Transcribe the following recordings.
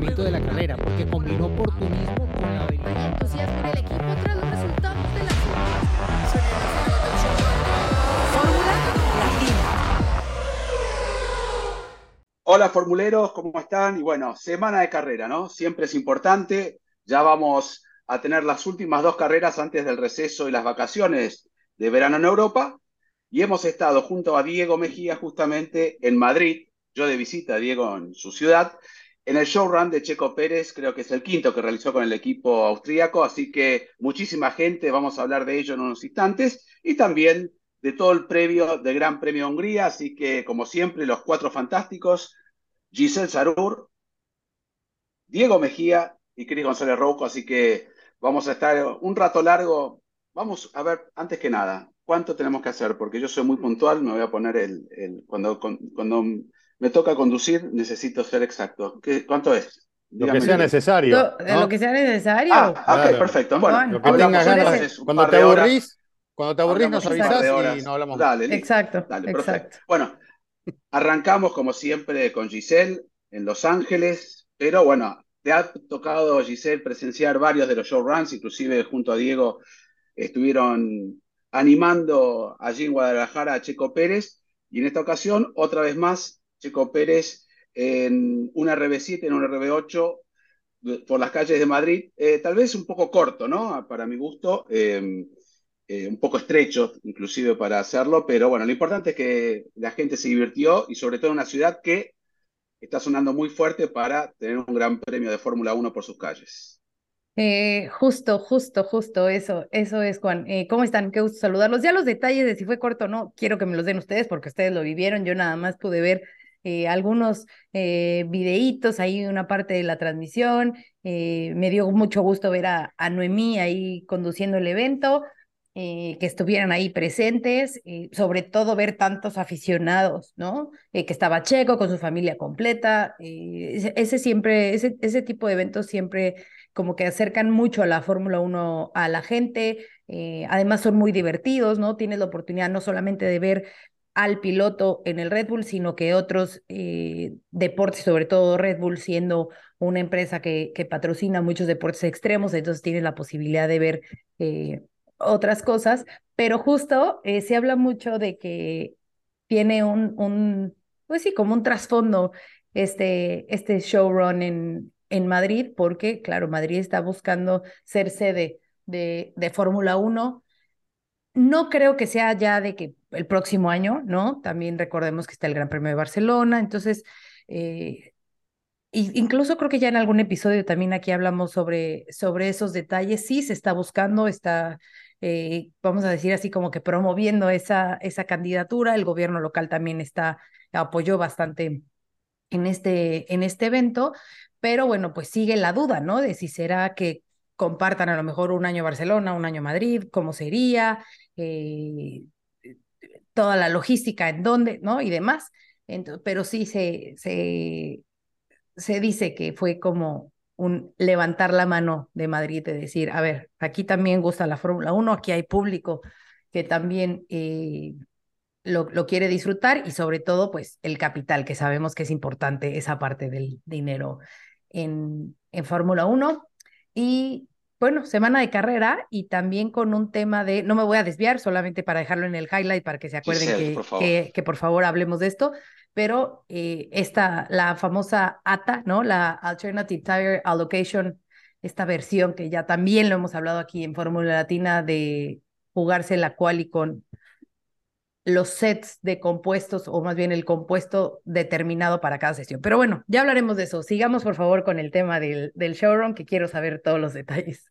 funcionamiento de la carrera, porque combinó oportunismo con la habilidad. entusiasmo en el equipo tras los resultados de la Fórmula Latina. Hola formuleros, ¿cómo están? Y bueno, semana de carrera, ¿no? Siempre es importante. Ya vamos a tener las últimas dos carreras antes del receso y las vacaciones de verano en Europa. Y hemos estado junto a Diego Mejía justamente en Madrid, yo de visita a Diego en su ciudad, en el showrun de Checo Pérez, creo que es el quinto que realizó con el equipo austríaco, así que muchísima gente, vamos a hablar de ello en unos instantes, y también de todo el previo del Gran Premio de Hungría, así que como siempre los cuatro fantásticos, Giselle Sarur, Diego Mejía y Cris González Rouco, así que vamos a estar un rato largo. Vamos a ver, antes que nada, ¿cuánto tenemos que hacer? Porque yo soy muy puntual, me voy a poner el, el cuando, cuando me toca conducir, necesito ser exacto. ¿Qué, ¿Cuánto es? Lo que sea necesario. Lo, ¿no? lo que sea necesario. Ah, ok, Claro. perfecto. Bueno, Bueno, Lo que tengas ganas. Cuando te aburrís, cuando te aburrís nos avisás y no hablamos. Dale. Exacto, Dale, exacto. perfecto. Bueno, arrancamos como siempre con Giselle en Los Ángeles, pero bueno, te ha tocado, Giselle, presenciar varios de los showruns, inclusive junto a Diego estuvieron animando allí en Guadalajara a Checo Pérez, y en esta ocasión, otra vez más, Checo Pérez en un RB7, en un RB8, por las calles de Madrid, eh, tal vez un poco corto, ¿no? Para mi gusto, eh, eh, un poco estrecho inclusive para hacerlo, pero bueno, lo importante es que la gente se divirtió y sobre todo en una ciudad que está sonando muy fuerte para tener un gran premio de Fórmula 1 por sus calles. Eh, justo, justo, justo, eso, eso es, Juan. ¿cómo están? Qué gusto saludarlos. Ya los detalles de si fue corto o no, quiero que me los den ustedes porque ustedes lo vivieron. Yo nada más pude ver eh, algunos eh, videitos ahí, una parte de la transmisión. Eh, me dio mucho gusto ver a, a Noemí ahí conduciendo el evento, eh, que estuvieran ahí presentes, sobre todo ver tantos aficionados, ¿no? Que estaba Checo con su familia completa. ese, siempre, ese, ese tipo de eventos siempre como que acercan mucho a la Fórmula 1 a la gente, además son muy divertidos, ¿no? Tienes la oportunidad no solamente de ver al piloto en el Red Bull, sino que otros eh, deportes, sobre todo Red Bull siendo una empresa que, que patrocina muchos deportes extremos, entonces tienes la posibilidad de ver eh, otras cosas, pero justo eh, se habla mucho de que tiene un, un pues sí, como un trasfondo este, este showrun en, en Madrid, porque, claro, Madrid está buscando ser sede de, de Fórmula 1. No creo que sea ya de que el próximo año, ¿no? También recordemos que está el Gran Premio de Barcelona, entonces, eh, incluso creo que ya en algún episodio también aquí hablamos sobre, sobre esos detalles. Sí, se está buscando, está, eh, vamos a decir así, como que promoviendo esa, esa candidatura. El gobierno local también está, apoyó bastante en este, en este evento, pero bueno, pues sigue la duda, ¿no? De si será que compartan a lo mejor un año Barcelona, un año Madrid, cómo sería, eh, toda la logística en dónde, ¿no? Y demás. Ento- pero sí se, se, se dice que fue como un levantar la mano de Madrid, de decir, a ver, aquí también gusta la Fórmula 1, aquí hay público que también eh, lo, lo quiere disfrutar y sobre todo, pues, el capital, que sabemos que es importante esa parte del dinero en, en Fórmula 1. Y bueno, semana de carrera y también con un tema de, no me voy a desviar, solamente para dejarlo en el highlight, para que se acuerden Giselle, que, por que por favor hablemos de esto, pero eh, esta, la famosa ATA, ¿no? La Alternative Tire Allocation, esta versión que ya también lo hemos hablado aquí en Fórmula Latina de jugarse la quali con los sets de compuestos o más bien el compuesto determinado para cada sesión. Pero bueno, ya hablaremos de eso. Sigamos por favor con el tema del, del showroom que quiero saber todos los detalles.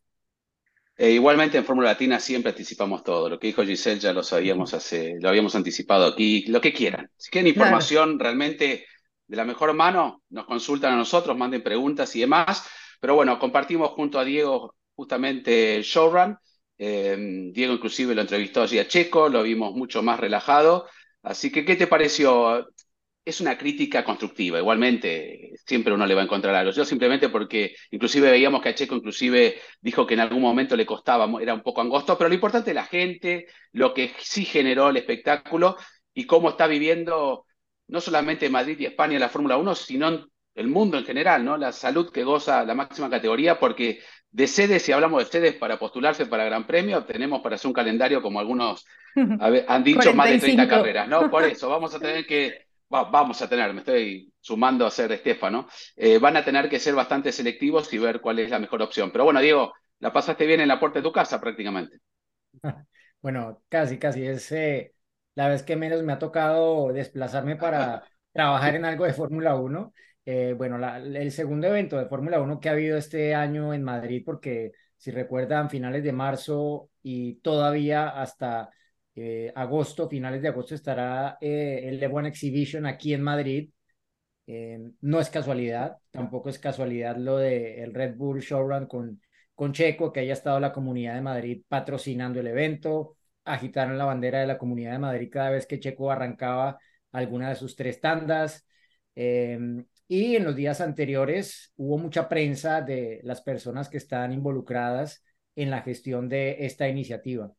Eh, igualmente en Fórmula Latina siempre anticipamos todo. Lo que dijo Giselle ya lo sabíamos hace, lo habíamos anticipado aquí, lo que quieran. Si quieren Claro. información realmente de la mejor mano, nos consultan a nosotros, manden preguntas y demás. Pero bueno, compartimos junto a Diego justamente el showrun. Eh, Diego inclusive lo entrevistó allí a Checo, lo vimos mucho más relajado. Así que, ¿qué te pareció? Es una crítica constructiva. Igualmente, siempre uno le va a encontrar algo. Yo simplemente porque inclusive veíamos que a Checo inclusive dijo que en algún momento le costaba, era un poco angosto, pero lo importante es la gente, lo que sí generó el espectáculo y cómo está viviendo no solamente Madrid y España la Fórmula 1, sino el mundo en general, ¿no? La salud que goza la máxima categoría, porque de sedes, si hablamos de sedes para postularse para Gran Premio, tenemos para hacer un calendario como algunos han dicho más de 30 carreras, ¿no? Por eso, vamos a tener que, vamos a tener, me estoy sumando a ser Estefano, eh, van a tener que ser bastante selectivos y ver cuál es la mejor opción. Pero bueno, Diego, la pasaste bien en la puerta de tu casa prácticamente. Bueno, casi, casi es eh, la vez que menos me ha tocado desplazarme para trabajar en algo de Fórmula 1. Eh, bueno, el segundo evento de Fórmula 1 que ha habido este año en Madrid, porque si recuerdan, finales de marzo y todavía hasta eh, agosto, finales de agosto, estará eh, el Le Exhibition aquí en Madrid. no es casualidad, tampoco es casualidad lo el Red Bull Showrun con, con Checo, que haya estado la Comunidad de Madrid patrocinando el evento, agitaron la bandera de la Comunidad de Madrid cada vez que Checo arrancaba alguna de sus tres tandas. Em, y en los días anteriores hubo mucha prensa de las personas que están involucradas en la gestión de esta iniciativa.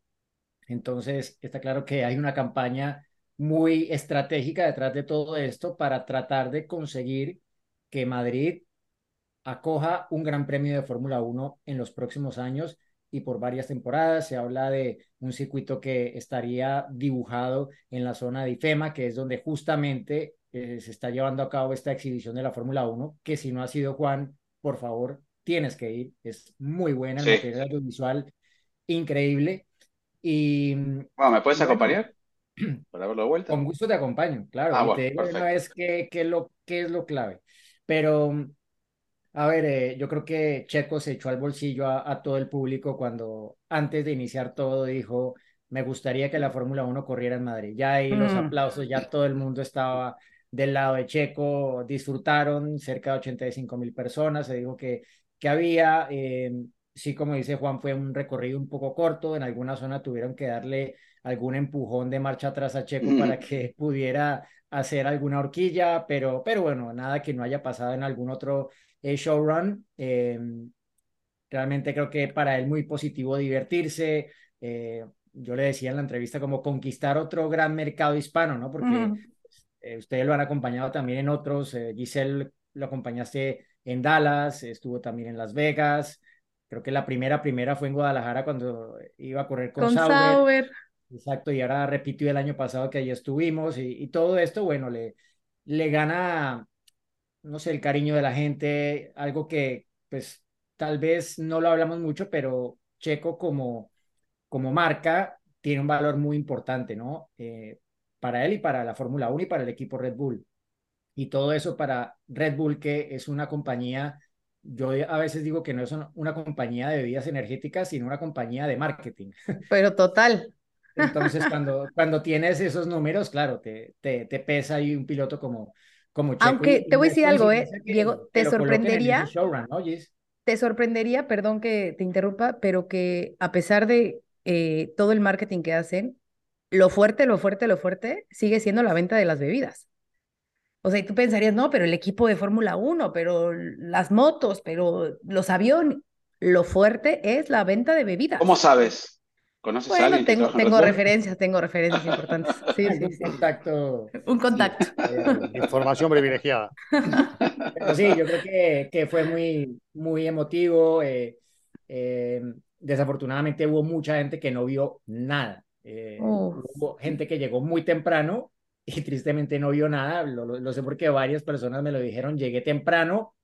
Entonces, está claro que hay una campaña muy estratégica detrás de todo esto para tratar de conseguir que Madrid acoja un gran premio de Fórmula 1 en los próximos años y por varias temporadas. Se habla de un circuito que estaría dibujado en la zona de IFEMA, que es donde justamente eh, se está llevando a cabo esta exhibición de la Fórmula 1, que si no ha sido Juan, por favor, tienes que ir. Es muy buena, el material audiovisual increíble. Y, bueno, ¿me puedes acompañar? Para verlo de vuelta. Con gusto te acompaño, claro. Ah, y te digo una vez qué, qué, lo, qué es lo clave. Pero a ver, eh, yo creo que Checo se echó al bolsillo a, todo el público cuando antes de iniciar todo dijo, me gustaría que la Fórmula 1 corriera en Madrid. Ya ahí los mm. aplausos, ya todo el mundo estaba del lado de Checo, disfrutaron cerca de 85 mil personas, se dijo que, que había, eh, sí, como dice Juan, fue un recorrido un poco corto, en alguna zona tuvieron que darle algún empujón de marcha atrás a Checo para que pudiera hacer alguna horquilla, pero, pero bueno, nada que no haya pasado en algún otro eh, showrun. Em, realmente creo que para él muy positivo divertirse. Eh, yo le decía en la entrevista como conquistar otro gran mercado hispano, ¿no? Porque eh, ustedes lo han acompañado también en otros. Giselle lo acompañaste en Dallas, estuvo también en Las Vegas. Creo que la primera, primera fue en Guadalajara cuando iba a correr con, Sauber. Exacto, y ahora repitió el año pasado que allí estuvimos y, y todo esto, bueno, le, le gana no sé, el cariño de la gente, algo que pues tal vez no lo hablamos mucho, pero Checo como, como marca tiene un valor muy importante, ¿no? Eh, para él y para la Fórmula 1 y para el equipo Red Bull. Y todo eso para Red Bull, que es una compañía, yo a veces digo que no es una compañía de bebidas energéticas, sino una compañía de marketing. Pero total. Entonces, cuando, cuando tienes esos números, claro, te, te, te pesa ahí un piloto como, aunque te voy a decir algo, ¿eh? Diego, te sorprendería. te sorprendería, perdón que te interrumpa, pero que a pesar de eh, todo el marketing que hacen, lo fuerte, lo fuerte, lo fuerte sigue siendo la venta de las bebidas. O sea, y tú pensarías, no, pero el equipo de Fórmula 1, pero las motos, pero los aviones. Lo fuerte es la venta de bebidas. ¿Cómo sabes? ¿Conoces a alguien tengo, tengo referencias, tengo referencias importantes. Sí, sí, Un contacto. Un contacto. Eh, información privilegiada. Pero sí, yo creo que, que fue muy, muy emotivo. Eh, eh, desafortunadamente hubo mucha gente que no vio nada. Hubo gente que llegó muy temprano y tristemente no vio nada. Lo, lo sé porque varias personas me lo dijeron. Llegué temprano,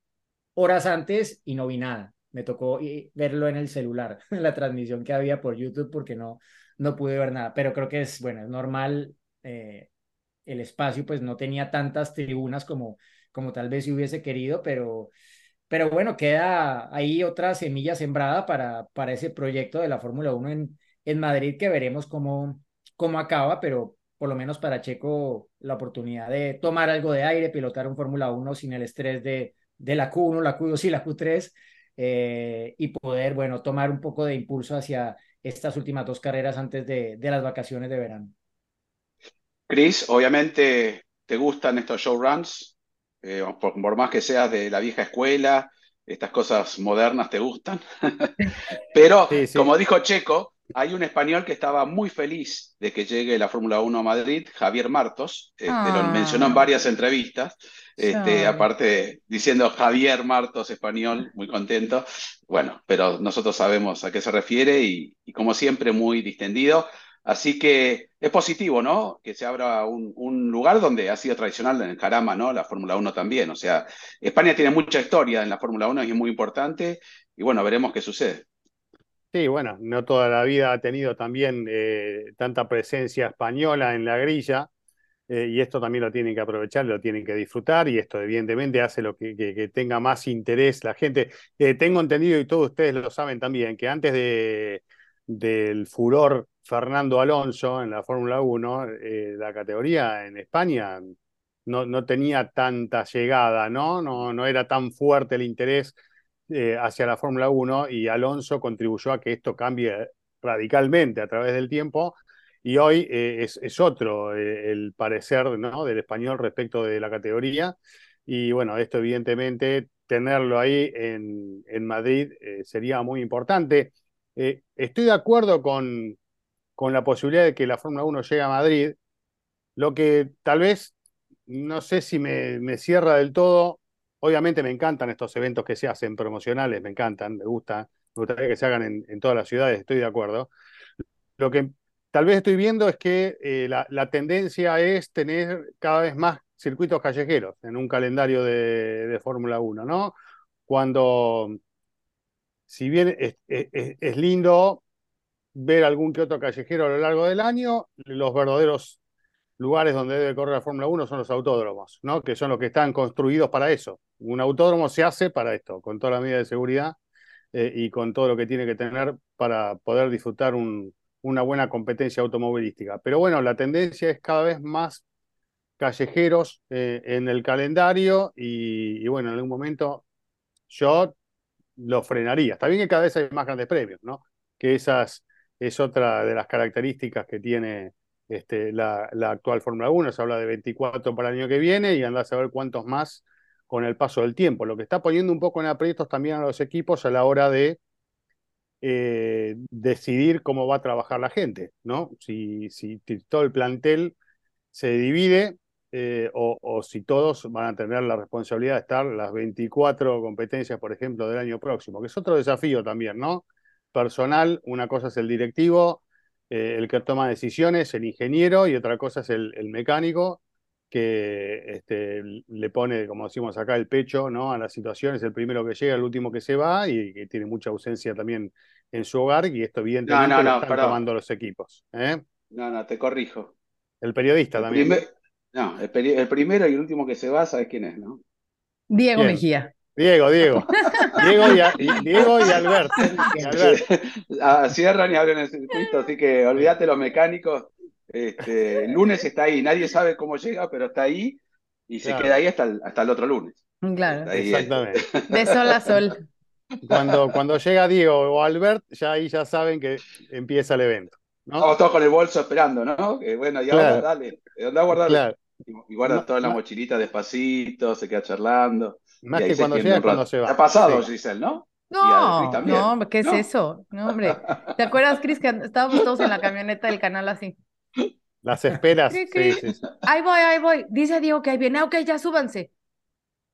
horas antes, y no vi nada me tocó verlo en el celular, en la transmisión que había por YouTube, porque no, no pude ver nada. Pero creo que es, bueno, es normal. Eh, el espacio pues no tenía tantas tribunas como, como tal vez si hubiese querido, pero, pero bueno, queda ahí otra semilla sembrada para, para ese proyecto de la Fórmula 1 en, en Madrid que veremos cómo, cómo acaba, pero por lo menos para Checo la oportunidad de tomar algo de aire, pilotar un Fórmula 1 sin el estrés de, de la Q1, la Q2 y la Q3, eh, y poder, bueno, tomar un poco de impulso hacia estas últimas dos carreras antes de, de las vacaciones de verano. Chris, obviamente te gustan estos showruns, eh, por, más que seas de la vieja escuela, estas cosas modernas te gustan, pero como dijo Checo, hay un español que estaba muy feliz de que llegue la Fórmula 1 a Madrid, Javier Martos, este, lo Ah. mencionó en varias entrevistas, este, aparte diciendo Javier Martos español, muy contento. Bueno, pero nosotros sabemos a qué se refiere y, y como siempre muy distendido. Así que es positivo, ¿no? Que se abra un, un lugar donde ha sido tradicional en el Jarama, ¿no? La Fórmula 1 también. O sea, España tiene mucha historia en la Fórmula 1 y es muy importante. Y bueno, veremos qué sucede. Sí, bueno, no toda la vida ha tenido también eh, tanta presencia española en la grilla, eh, y esto también lo tienen que aprovechar, lo tienen que disfrutar, y esto evidentemente hace lo que, que- tenga más interés la gente. Eh, tengo entendido, y todos ustedes lo saben también, que antes de, del furor Fernando Alonso en la Fórmula 1, eh, la categoría en España no, no tenía tanta llegada, ¿no? No, no era tan fuerte el interés eh, hacia la Fórmula 1 y Alonso contribuyó a que esto cambie radicalmente a través del tiempo y hoy eh, es, otro eh, el parecer ¿no? del español respecto de la categoría y bueno, esto evidentemente tenerlo ahí en, en Madrid sería muy importante. Estoy de acuerdo con, con la posibilidad de que la Fórmula 1 llegue a Madrid, lo que tal vez no sé si me, me cierra del todo. Obviamente me encantan estos eventos que se hacen promocionales, me encantan, me gustan, me gustaría que se hagan en, todas las ciudades, estoy de acuerdo. Lo que tal vez estoy viendo es que eh, la, tendencia es tener cada vez más circuitos callejeros en un calendario de, Fórmula 1, ¿no? Cuando, si bien es- es lindo ver algún que otro callejero a lo largo del año, los verdaderos lugares donde debe correr la Fórmula 1 son los autódromos, ¿no? Que son los que están construidos para eso. Un autódromo se hace para esto, con toda la medida de seguridad eh, y con todo lo que tiene que tener para poder disfrutar un- una buena competencia automovilística. Pero bueno, la tendencia es cada vez más callejeros eh, en el calendario y, y bueno, en algún momento yo lo frenaría. Está bien que cada vez hay más grandes premios, ¿no? Que esas es otra de las características que tiene este, la, la actual Fórmula 1. Se habla de 24 para el año que viene y andás a ver cuántos más con el paso del tiempo. Lo que está poniendo un poco en aprietos también a los equipos a la hora de eh, decidir cómo va a trabajar la gente, ¿no? Si, si todo el plantel se divide eh, o, o si todos van a tener la responsabilidad de estar las 24 competencias, por ejemplo, del año próximo, que es otro desafío también, ¿no? Personal, una cosa es el directivo, eh, el que toma decisiones, el ingeniero, y otra cosa es el, el mecánico que este, le pone, como decimos acá, el pecho ¿no? a las situaciones, el primero que llega, el último que se va, y que tiene mucha ausencia también en su hogar, y esto evidentemente no, lo no, están perdón. tomando los equipos. ¿eh? No, no, te corrijo. El periodista El también. primer- no, el, peri- el primero y el último que se va, ¿sabes quién es, no? Diego Bien. Mejía. Diego, Diego. Diego y, a- y- Diego y Albert. Y Albert. Ah, cierran y abren el circuito, así que olvídate los mecánicos. Este, el lunes está ahí, nadie sabe cómo llega, pero está ahí y se Claro. queda ahí hasta el, hasta el otro lunes. Claro. Ahí, Exactamente. De sol a sol. Cuando, cuando llega Diego o Albert, ya ahí ya saben que empieza el evento. ¿no? Estamos todos con el bolso esperando, ¿no? Que bueno, y ahora Claro. dale, anda a guardar. Claro. Y, y guarda Ma- todo en la ma- mochilita despacito, se queda charlando. Más que cuando llega, cuando se va. ¿Te ha pasado, Sí. Giselle, no? No, no, hombre, ¿qué es ¿No? eso? No, hombre. ¿Te acuerdas, Cris, que estábamos todos en la camioneta del canal así? Las esperas. Cri, Sí, cri. sí, sí. Ahí voy, ahí voy. Dice Diego que ahí viene. Ah, Ok, ya súbanse.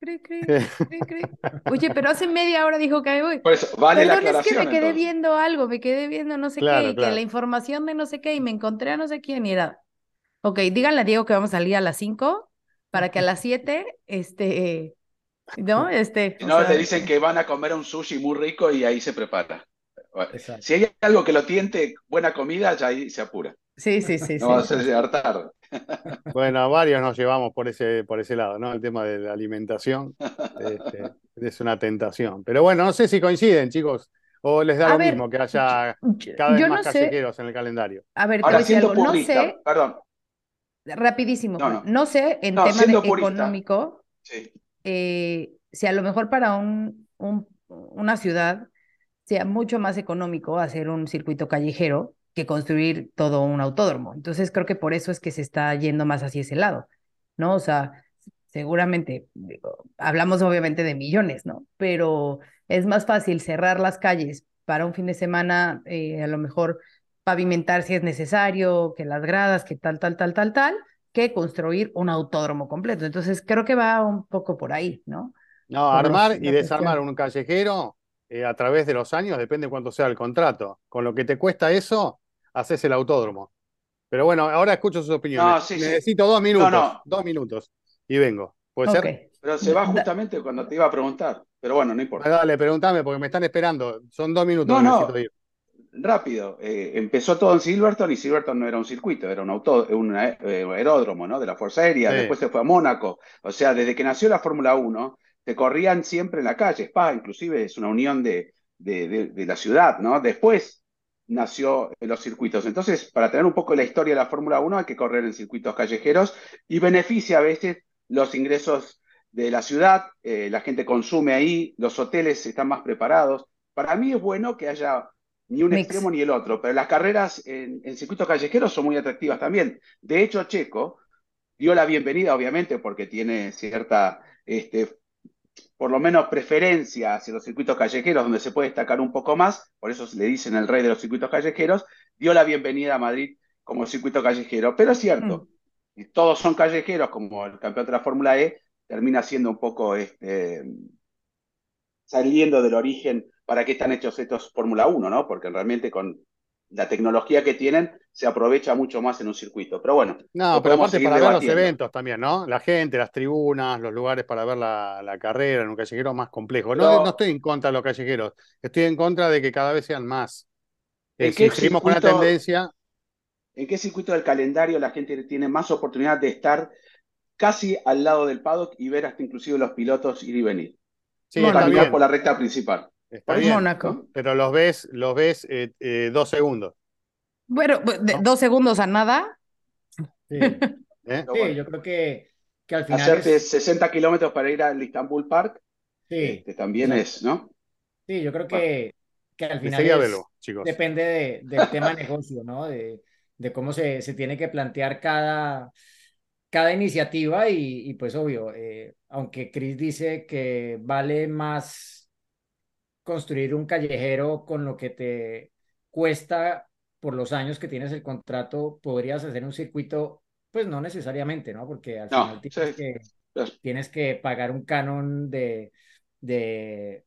Cri, cri, cri, cri. Oye, pero hace media hora dijo que ahí voy. Por eso, vale la Perdón, es que me aclaración. quedé entonces. viendo algo, me quedé viendo no sé Claro, qué, y que claro. la información de no sé qué, y me encontré a no sé quién, y era, ok, díganle a Diego que vamos a salir a las 5 para que a las 7, este, ¿no? Este, no, sea, te dicen que van a comer un sushi muy rico y ahí se prepara. Exacto. Si hay algo que lo tiente, buena comida, ya ahí se apura. sí, sí, sí, No a sí. ser llegar tarde. Bueno, varios nos llevamos por ese, por ese lado, ¿no? El tema de la alimentación este, es una tentación. Pero bueno, no sé si coinciden, chicos, o les da A lo ver, mismo que haya cada vez más no sé, callejeros en el calendario. a ver, a Ahora, decir siendo algo, no sé, perdón, rapidísimo, No, Juan, no. no sé en No, tema de siendo purista. económico, sí. Eh, si a lo mejor para un, un- una ciudad sea mucho más económico hacer un circuito callejero que construir todo un autódromo. Entonces creo que por eso es que se está yendo más hacia ese lado, ¿no? O sea, seguramente, hablamos obviamente de millones, ¿no? Pero es más fácil cerrar las calles para un fin de semana, eh, a lo mejor pavimentar si es necesario, que las gradas, que tal, tal, tal, tal, tal, que construir un autódromo completo. Entonces creo que va un poco por ahí, ¿no? No, Por los- armar y desarmar cuestión. un callejero eh, a través de los años, depende cuánto sea el contrato. Con lo que te cuesta eso, haces el autódromo. Pero bueno, ahora escucho sus opiniones. No, sí, sí. Necesito dos minutos, no. dos minutos y vengo. ¿Puede ser? Pero se va justamente cuando te iba a preguntar. Pero bueno, no importa. Dale, pregúntame porque me están esperando. Son dos minutos No, no. Rápido, eh, empezó todo en Silverton y Silverton no era un circuito, era un auto, un ae- eh, aeródromo, ¿no? De la Fuerza Aérea, Sí. después se fue a Mónaco. O sea, desde que nació la Fórmula 1, te corrían siempre en la calle. Spa, inclusive, es una unión de, de, de- de la ciudad, ¿no? Después nació en los circuitos. Entonces, para tener un poco la historia de la Fórmula 1, hay que correr en circuitos callejeros y beneficia a veces los ingresos de la ciudad, eh, la gente consume ahí, los hoteles están más preparados. Para mí es bueno que haya ni un Mix. extremo ni el otro, pero las carreras en, en circuitos callejeros son muy atractivas también. De hecho, Checo dio la bienvenida, obviamente, porque tiene cierta, este, por lo menos preferencia hacia los circuitos callejeros, donde se puede destacar un poco más, por eso le dicen el rey de los circuitos callejeros, dio la bienvenida a Madrid como circuito callejero. Pero es cierto, y todos son callejeros, como el campeón de la Fórmula E, termina siendo un poco este, saliendo del origen para qué están hechos estos Fórmula 1, ¿no? Porque realmente con la tecnología que tienen se aprovecha mucho más en un circuito. Pero bueno, No, pero aparte para ver los eventos también, ¿no? La gente, las tribunas, los lugares para ver la, la carrera en un callejero más complejo. No, no estoy en contra de los callejeros, estoy en contra de que cada vez sean más. Eh, ¿En si qué seguimos con la circuito- tendencia, ¿En qué circuito del calendario la gente tiene más oportunidad de estar casi al lado del paddock y ver hasta inclusive los pilotos ir y venir? sí, Caminar bien, por la recta principal. Está bien, Mónaco. pero los ves, los ves eh, eh, dos segundos. Bueno, de- ¿No? dos segundos a nada. Sí, ¿eh? Sí, yo creo que, que al final hacerte es, 60 kilómetros para ir al Istanbul Park, sí, este, también exacto. es, ¿no? Sí, yo creo que, que al final es- verlo, chicos. depende de- del tema negocio, ¿no? De, de cómo se, se tiene que plantear cada, cada iniciativa y, y pues obvio, eh, aunque Chris dice que vale más construir un callejero con lo que te cuesta por los años que tienes el contrato, podrías hacer un circuito, pues no necesariamente, ¿no? Porque al No, final tienes sí. que, tienes que pagar un canon de, de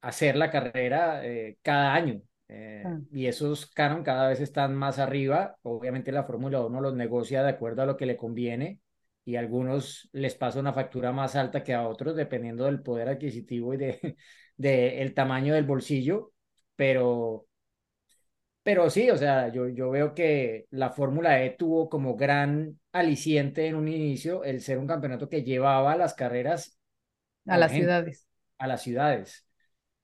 hacer la carrera eh, cada año. eh, Ah. Y esos canon cada vez están más arriba. Obviamente la Fórmula 1 los negocia de acuerdo a lo que le conviene y a algunos les pasa una factura más alta que a otros dependiendo del poder adquisitivo y de, de el tamaño del bolsillo. Pero, pero sí, o sea, yo, yo veo que la Fórmula E tuvo como gran aliciente en un inicio el ser un campeonato que llevaba las carreras A a la las gente, ciudades. a las ciudades.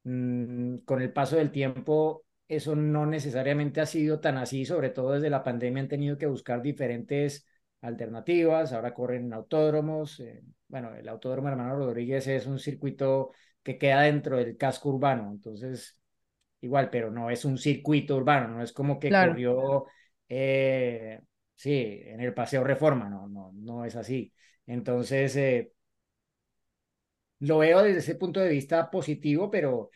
Mm, con el paso del tiempo, eso no necesariamente ha sido tan así, sobre todo desde la pandemia han tenido que buscar diferentes alternativas, ahora corren en autódromos, eh, bueno, el Autódromo Hermano Rodríguez es un circuito que queda dentro del casco urbano, entonces igual, pero no es un circuito urbano, no es como que Claro. corrió, eh, sí, en el Paseo Reforma, no, no, no es así. Entonces, eh, lo veo desde ese punto de vista positivo, pero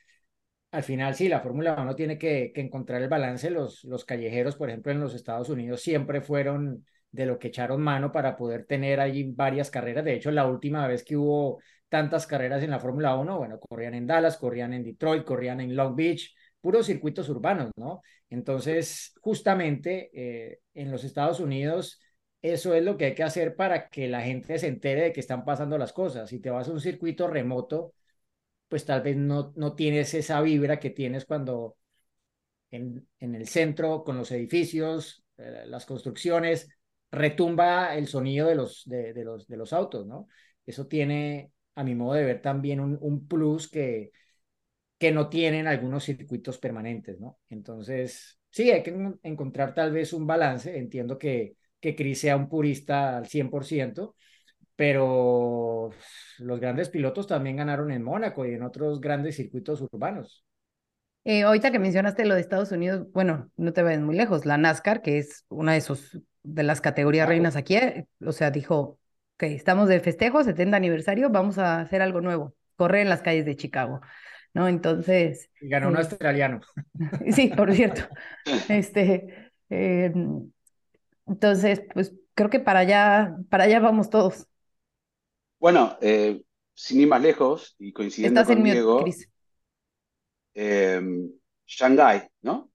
al final sí, la Fórmula 1 tiene que, que encontrar el balance. Los, los callejeros, por ejemplo, en los Estados Unidos siempre fueron de lo que echaron mano para poder tener allí varias carreras. De hecho, la última vez que hubo tantas carreras en la Fórmula 1, bueno, corrían en Dallas, corrían en Detroit, corrían en Long Beach, puros circuitos urbanos, ¿no? Entonces, justamente eh, en los Estados Unidos, eso es lo que hay que hacer para que la gente se entere de que están pasando las cosas. Si te vas a un circuito remoto, pues tal vez no, no tienes esa vibra que tienes cuando en, en el centro, con los edificios, eh, las construcciones, retumba el sonido de los, de, de, los, de los autos, ¿no? Eso tiene, a mi modo de ver, también un, un plus que, que no tienen algunos circuitos permanentes, ¿no? Entonces, sí, hay que encontrar tal vez un balance. Entiendo que, que Chris sea un purista al 100%, pero los grandes pilotos también ganaron en Mónaco y en otros grandes circuitos urbanos. Eh, ahorita que mencionaste lo de Estados Unidos, bueno, no te vayas muy lejos, la NASCAR, que es una de sus de las categorías reinas aquí, eh, o sea, dijo, ok, estamos de festejo, 70 aniversario, vamos a hacer algo nuevo, correr en las calles de Chicago, ¿no? Entonces, Y ganó un eh, australiano. sí, por cierto, este, Eh, entonces, pues creo que para allá, para allá vamos todos. Bueno, eh, sin ir más lejos y coincidiendo Estás con en Diego, mute, Cris. eh, Shanghái, ¿no?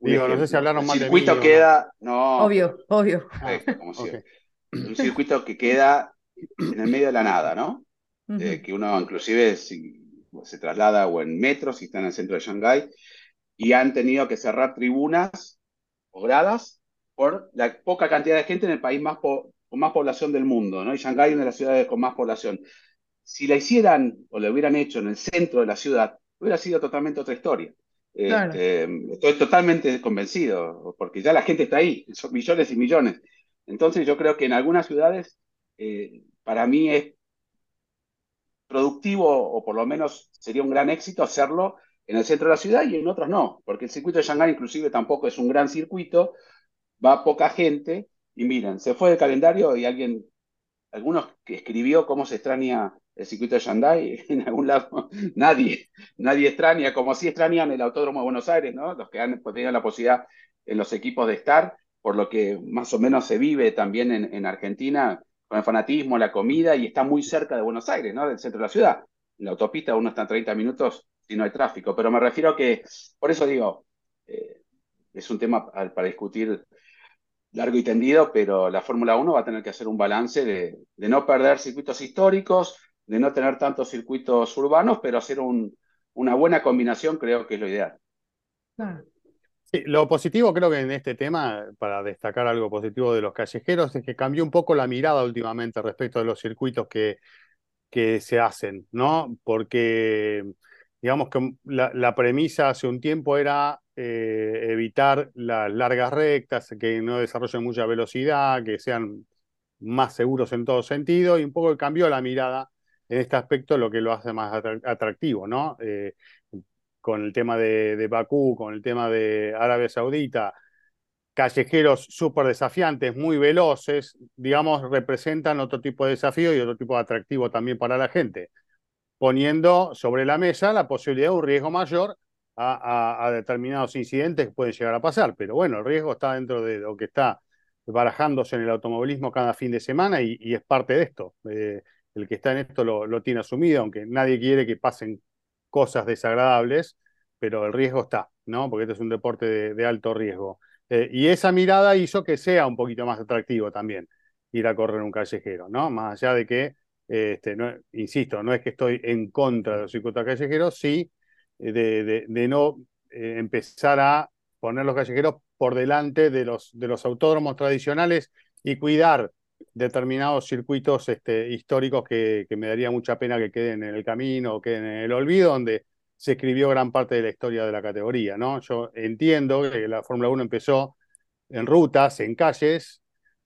Digo, no sé si hablaron El mal de mí queda, no, Obvio, obvio. perfecto, como Ok. siempre. Un circuito que queda en el medio de la nada, ¿no? Ujú. Eh, que uno inclusive si se traslada o en metro, si está en el centro de Shanghái, y han tenido que cerrar tribunas o gradas por la poca cantidad de gente en el país más po- con más población del mundo, ¿no? Y Shanghái es una de las ciudades con más población. Si la hicieran o la hubieran hecho en el centro de la ciudad, hubiera sido totalmente otra historia. Claro. Este, estoy totalmente convencido, porque ya la gente está ahí, son millones y millones. Entonces yo creo que en algunas ciudades, eh, para mí es productivo, o por lo menos sería un gran éxito hacerlo en el centro de la ciudad y en otros no, porque el circuito de Shanghái inclusive tampoco es un gran circuito, va poca gente, y miren, se fue del calendario y alguien, algunos que escribió cómo se extraña el circuito de Shanghái, en algún lado, nadie, nadie extraña, como si extrañan el Autódromo de Buenos Aires, ¿no? Los que han tenido la posibilidad en los equipos de estar, por lo que más o menos se vive también en, en Argentina con el fanatismo, la comida, y está muy cerca de Buenos Aires, ¿no? Del centro de la ciudad. En la autopista uno está a 30 minutos si no hay tráfico, pero me refiero a que, por eso digo, eh, es un tema pa- para discutir largo y tendido, pero la Fórmula 1 va a tener que hacer un balance de, no perder circuitos históricos, de no tener tantos circuitos urbanos, pero hacer un, una buena combinación creo que es lo ideal. Claro. Lo positivo creo que en este tema, para destacar algo positivo de los callejeros, es que cambió un poco la mirada últimamente respecto de los circuitos que, que se hacen, ¿no? Porque digamos que la, la premisa hace un tiempo era eh, evitar las largas rectas, que no desarrollen mucha velocidad, que sean más seguros en todo sentido, y un poco cambió la mirada en este aspecto, lo que lo hace más atra- atractivo, ¿no? Eh, con el tema de, de Bakú, con el tema de Arabia Saudita, callejeros súper desafiantes, muy veloces, digamos, representan otro tipo de desafío y otro tipo de atractivo también para la gente, poniendo sobre la mesa la posibilidad de un riesgo mayor a, a- a determinados incidentes que pueden llegar a pasar. Pero bueno, el riesgo está dentro de lo que está barajándose en el automovilismo cada fin de semana y, es parte de esto. Eh, el que está en esto lo, lo tiene asumido, aunque nadie quiere que pasen cosas desagradables, pero el riesgo está, ¿no? Porque este es un deporte de, alto riesgo. Eh, y esa mirada hizo que sea un poquito más atractivo también ir a correr un callejero, ¿no? Más allá de que, este, no, insisto, no es que estoy en contra de los circuitos callejeros, sí eh, de no eh, empezar a poner los callejeros por delante de los, de los autódromos tradicionales y cuidar determinados circuitos este, históricos que, que me daría mucha pena que queden en el camino o queden en el olvido, donde se escribió gran parte de la historia de la categoría, ¿no? Yo entiendo que la Fórmula 1 empezó en rutas, en calles,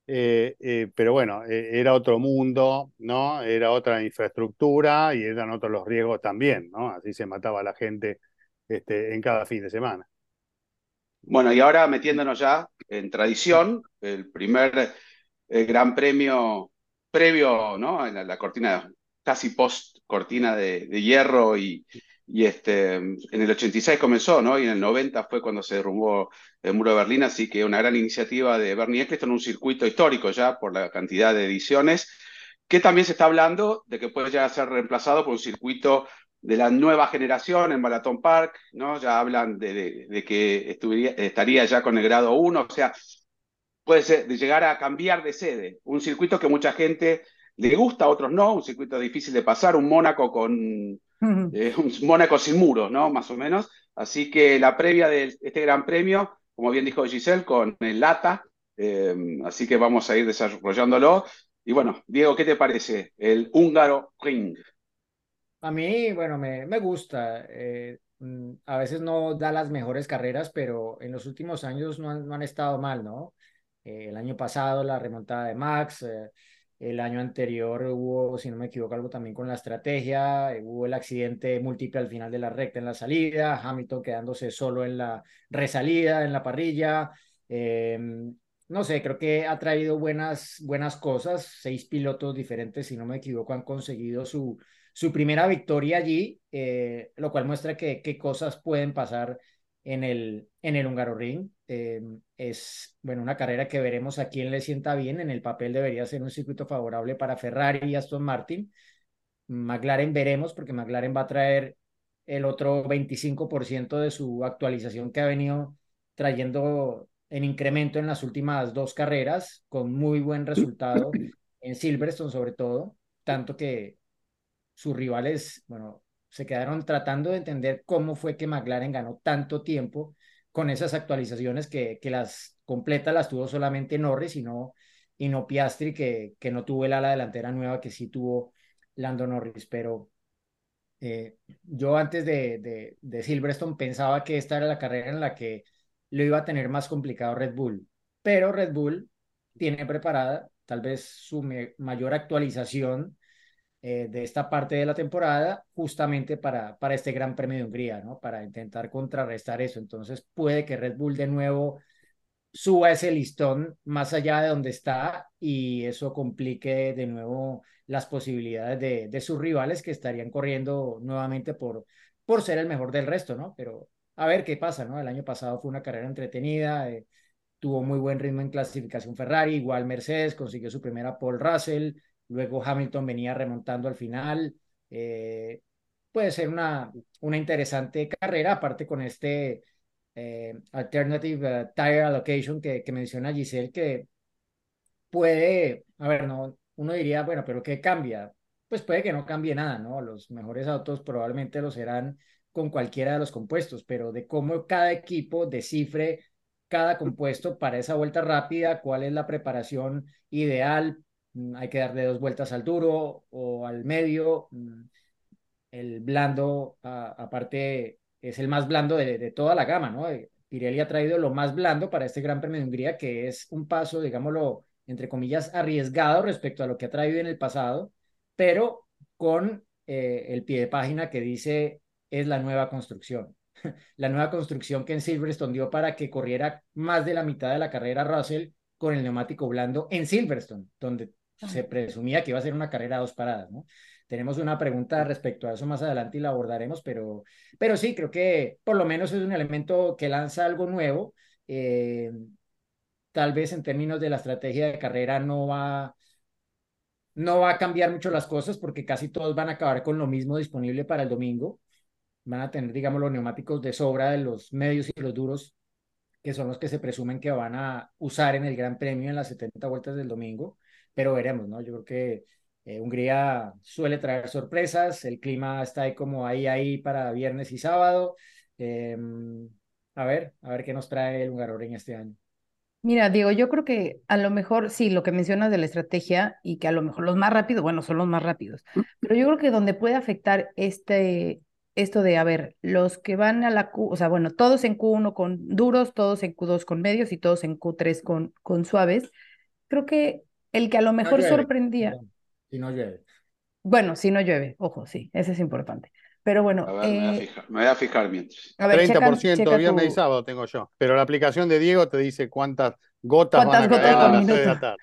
eh, eh, pero bueno, eh, era otro mundo, ¿no? Era otra infraestructura y eran otros los riesgos también, ¿no? Así se mataba a la gente este, en cada fin de semana. Bueno, y ahora metiéndonos ya en tradición, el primer eh, gran premio previo, ¿no? La, la cortina, casi post cortina de, hierro y, este, en el 86 comenzó, ¿no? Y en el 90 fue cuando se derrumbó el muro de Berlín, así que una gran iniciativa de Bernie Eccleston, un circuito histórico ya por la cantidad de ediciones, que también se está hablando de que puede ya ser reemplazado por un circuito de la nueva generación en Balaton Park, ¿no? Ya hablan de, de, que estaría ya con el grado 1, o sea, puede ser de llegar a cambiar de sede, un circuito que mucha gente le gusta, a otros no, un circuito difícil de pasar, un Mónaco con eh, un Mónaco sin muros, ¿no? Más o menos. Así que la previa de este gran premio, como bien dijo Giselle, con el Lata, eh, así que vamos a ir desarrollándolo. Y bueno, Diego, ¿qué te parece? El húngaro Ring. A mí, bueno, me, me gusta. eh, mm, a veces no da las mejores carreras, pero en los últimos años no han, no han estado mal, ¿no? Eh, el año pasado la remontada de Max, eh, el año anterior hubo, si no me equivoco, algo también con la estrategia, eh, hubo el accidente múltiple al final de la recta en la salida, Hamilton quedándose solo en la resalida, en la parrilla. eh, no sé, creo que ha traído buenas, buenas cosas. Seis pilotos diferentes, si no me equivoco, han conseguido su, su primera victoria allí, eh, lo cual muestra que qué cosas pueden pasar en el, en el Hungaroring. Eh, es, bueno, una carrera que veremos a quién le sienta bien. En el papel debería ser un circuito favorable para Ferrari y Aston Martin. McLaren veremos, porque McLaren va a traer el otro 25% de su actualización que ha venido trayendo en incremento en las últimas dos carreras, con muy buen resultado en Silverstone sobre todo, tanto que sus rivales, bueno, se quedaron tratando de entender cómo fue que McLaren ganó tanto tiempo con esas actualizaciones que, que las completas las tuvo solamente Norris y no, y no Piastri, que, que no tuvo el ala delantera nueva que sí tuvo Lando Norris. Pero eh, yo antes de, de, de, Silverstone pensaba que esta era la carrera en la que lo iba a tener más complicado Red Bull, pero Red Bull tiene preparada tal vez su mayor actualización eh, de esta parte de la temporada justamente para, para este Gran Premio de Hungría, ¿no? Para intentar contrarrestar eso. Entonces puede que Red Bull de nuevo suba ese listón más allá de donde está y eso complique de nuevo las posibilidades de, de sus rivales que estarían corriendo nuevamente por, por ser el mejor del resto, ¿no? Pero a ver qué pasa, ¿no? El año pasado fue una carrera entretenida, eh, tuvo muy buen ritmo en clasificación Ferrari, igual Mercedes consiguió su primera Paul Russell, luego Hamilton venía remontando al final. Eh, puede ser una, una interesante carrera, aparte con este eh, Alternative uh, Tire Allocation que, que menciona Giselle, que puede, a ver, no, uno diría, bueno, pero ¿qué cambia? Pues puede que no cambie nada, ¿no? Los mejores autos probablemente lo serán con cualquiera de los compuestos, pero de cómo cada equipo descifre cada compuesto para esa vuelta rápida, cuál es la preparación ideal hay que darle dos vueltas al duro o al medio. Mm, el blando, aparte, es el más blando de, toda la gama, ¿no? Eh, Pirelli ha traído lo más blando para este Gran Premio de Hungría, que es un paso, digámoslo, entre comillas, arriesgado respecto a lo que ha traído en el pasado, pero con eh, el pie de página que dice es la nueva construcción. la nueva construcción que en Silverstone dio para que corriera más de la mitad de la carrera Russell con el neumático blando en Silverstone, donde se presumía que iba a ser una carrera a dos paradas, ¿no? Tenemos una pregunta respecto a eso más adelante y la abordaremos, pero, pero sí, creo que por lo menos es un elemento que lanza algo nuevo. Eh, tal vez en términos de la estrategia de carrera no va, no va a cambiar mucho las cosas porque casi todos van a acabar con lo mismo disponible para el domingo. Van a tener, digamos, los neumáticos de sobra de los medios y los duros, que son los que se presumen que van a usar en el Gran Premio en las 70 vueltas del domingo pero veremos, ¿no? Yo creo que eh, Hungría suele traer sorpresas, el clima está ahí como ahí, ahí para viernes y sábado. Em, a ver, a ver qué nos trae el en este año. Mira, Diego, yo creo que a lo mejor sí, lo que mencionas de la estrategia y que a lo mejor los más rápidos, bueno, son los más rápidos, pero yo creo que donde puede afectar este, esto de, a ver, los que van a la Q, o sea, bueno, todos en Q1 con duros, todos en Q2 con medios y todos en Q3 con, con suaves, creo que el que a lo mejor sorprendía. Si no llueve. Bueno, si no llueve, ojo, sí, eso es importante. Pero bueno. A ver, me, voy a eh, fijar, me, voy a fijar, mientras. A ver, 30% viernes y sábado tengo yo. Pero la aplicación de Diego te dice cuántas gotas ¿Cuántas van a gotas caer por minuto? de la tarde.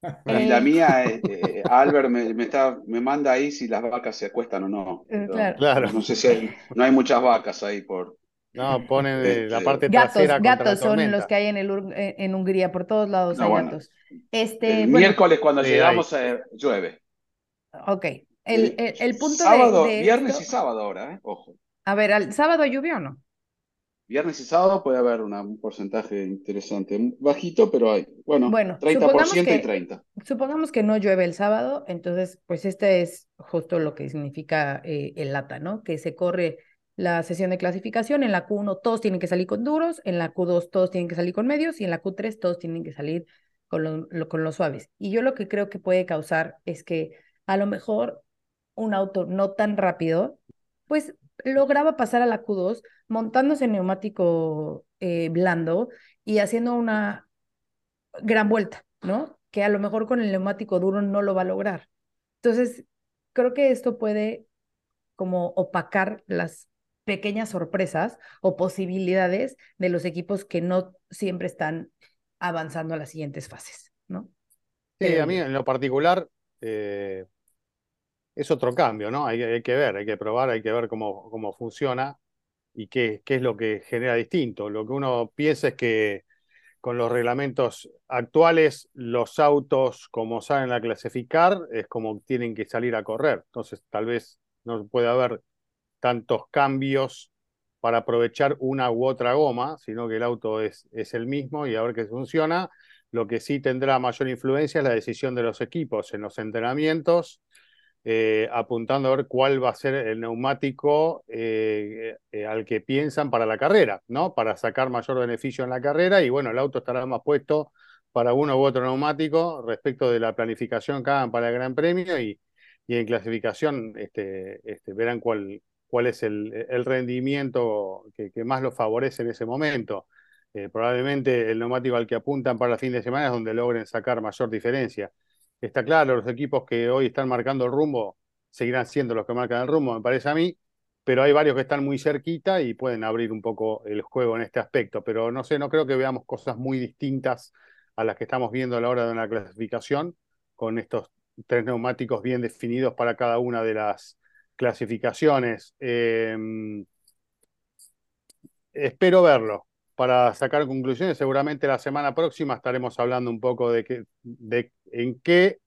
Y la mía, eh, eh, Albert me, me, está, me manda ahí si las vacas se acuestan o no. claro. claro. No sé si hay, no hay muchas vacas ahí por. No, ponen de la Este, parte Gatos, trasera gatos la son tormenta. los que hay en, el, eh, en Hungría, por todos lados No, hay bueno. gatos. Este, El bueno, miércoles cuando Sí, llegamos eh, llueve. ok. El, el, el punto de- sábado, de, viernes esto- y sábado ahora, ¿eh? Ojo. A ver, ¿al sábado llovió o no? Viernes y sábado puede haber una- un porcentaje interesante. Bajito, pero hay. Bueno, Bueno, 30% supongamos y que- 30. Supongamos que no llueve el sábado, entonces, pues este es justo lo que significa eh, el LATA, ¿no? Que se corre la sesión de clasificación, en la Q1 todos tienen que salir con duros, en la Q2 todos tienen que salir con medios y en la Q3 todos tienen que salir con, con los suaves. Y yo lo que creo que puede causar es que a lo mejor un auto no tan rápido, pues lograba pasar a la Q2 montándose en neumático eh, blando y haciendo una gran vuelta, ¿no? Que a lo mejor con el neumático duro no lo va a lograr. Entonces, creo que esto puede como opacar las pequeñas sorpresas o posibilidades de los equipos que no siempre están avanzando a las siguientes fases, ¿no? Sí, a mí en lo particular eh, es otro cambio, ¿no? Hay, hay que ver, hay que probar, hay que ver cómo, cómo funciona. y qué, qué es lo que genera distinto. Lo que uno piensa es que con los reglamentos actuales, los autos, como salen a clasificar, es como tienen que salir a correr. Entonces, tal vez no puede haber tantos cambios para aprovechar una u otra goma, sino que el auto es, es el mismo y a ver qué funciona. Lo que sí tendrá mayor influencia es la decisión de los equipos en los entrenamientos, eh, apuntando a ver cuál va a ser el neumático eh, eh, al que piensan para la carrera, ¿no? Para sacar mayor beneficio en la carrera y bueno, el auto estará más puesto para uno u otro neumático respecto de la planificación que hagan para el Gran Premio y, y en clasificación este, este, verán cuál, cuál es el, el rendimiento que, más los favorece en ese momento. Eh, probablemente el neumático al que apuntan para el fin de semana es donde logren sacar mayor diferencia. Está claro, los equipos que hoy están marcando el rumbo seguirán siendo los que marcan el rumbo, me parece a mí, pero hay varios que están muy cerquita y pueden abrir un poco el juego en este aspecto. Pero no sé, no creo que veamos cosas muy distintas a las que estamos viendo a la hora de una clasificación, con estos tres neumáticos bien definidos para cada una de las clasificaciones. Eh, espero verlo para sacar conclusiones. Seguramente la semana próxima estaremos hablando un poco de, que, de en qué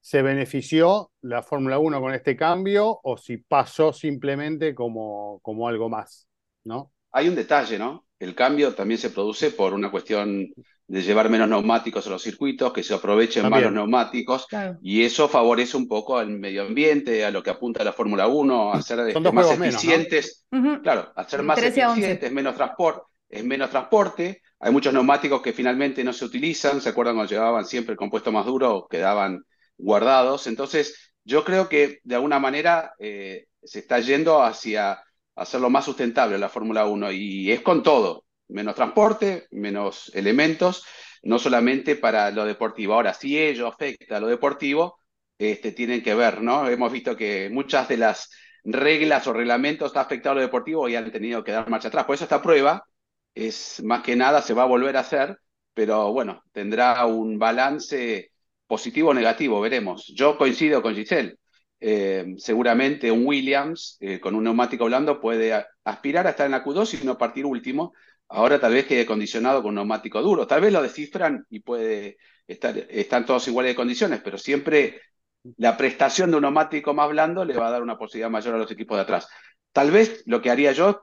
se benefició la Fórmula 1 con este cambio o si pasó simplemente como, como algo más, ¿no? Hay un detalle, ¿no? El cambio también se produce por una cuestión de llevar menos neumáticos a los circuitos, que se aprovechen más los neumáticos, claro. y eso favorece un poco al medio ambiente, a lo que apunta la Fórmula 1, a ser este, más eficientes, menos, ¿no? claro, a ser más eficientes, menos transporte, es menos transporte, hay muchos neumáticos que finalmente no se utilizan, ¿se acuerdan cuando llevaban siempre el compuesto más duro, quedaban guardados? Entonces, yo creo que de alguna manera eh, se está yendo hacia hacerlo más sustentable la Fórmula 1 y es con todo, menos transporte, menos elementos, no solamente para lo deportivo. Ahora, si ello afecta a lo deportivo, este, tienen que ver, ¿no? Hemos visto que muchas de las reglas o reglamentos han afectado a lo deportivo y han tenido que dar marcha atrás. Por eso esta prueba es más que nada, se va a volver a hacer, pero bueno, tendrá un balance positivo o negativo, veremos. Yo coincido con Giselle. Eh, seguramente un Williams eh, con un neumático blando puede aspirar a estar en la Q2 y no partir último, Ahora tal vez quede condicionado con un neumático duro. Tal vez lo descifran y puede estar, están todos iguales de condiciones, pero siempre la prestación de un neumático más blando le va a dar una posibilidad mayor a los equipos de atrás. Tal vez lo que haría yo,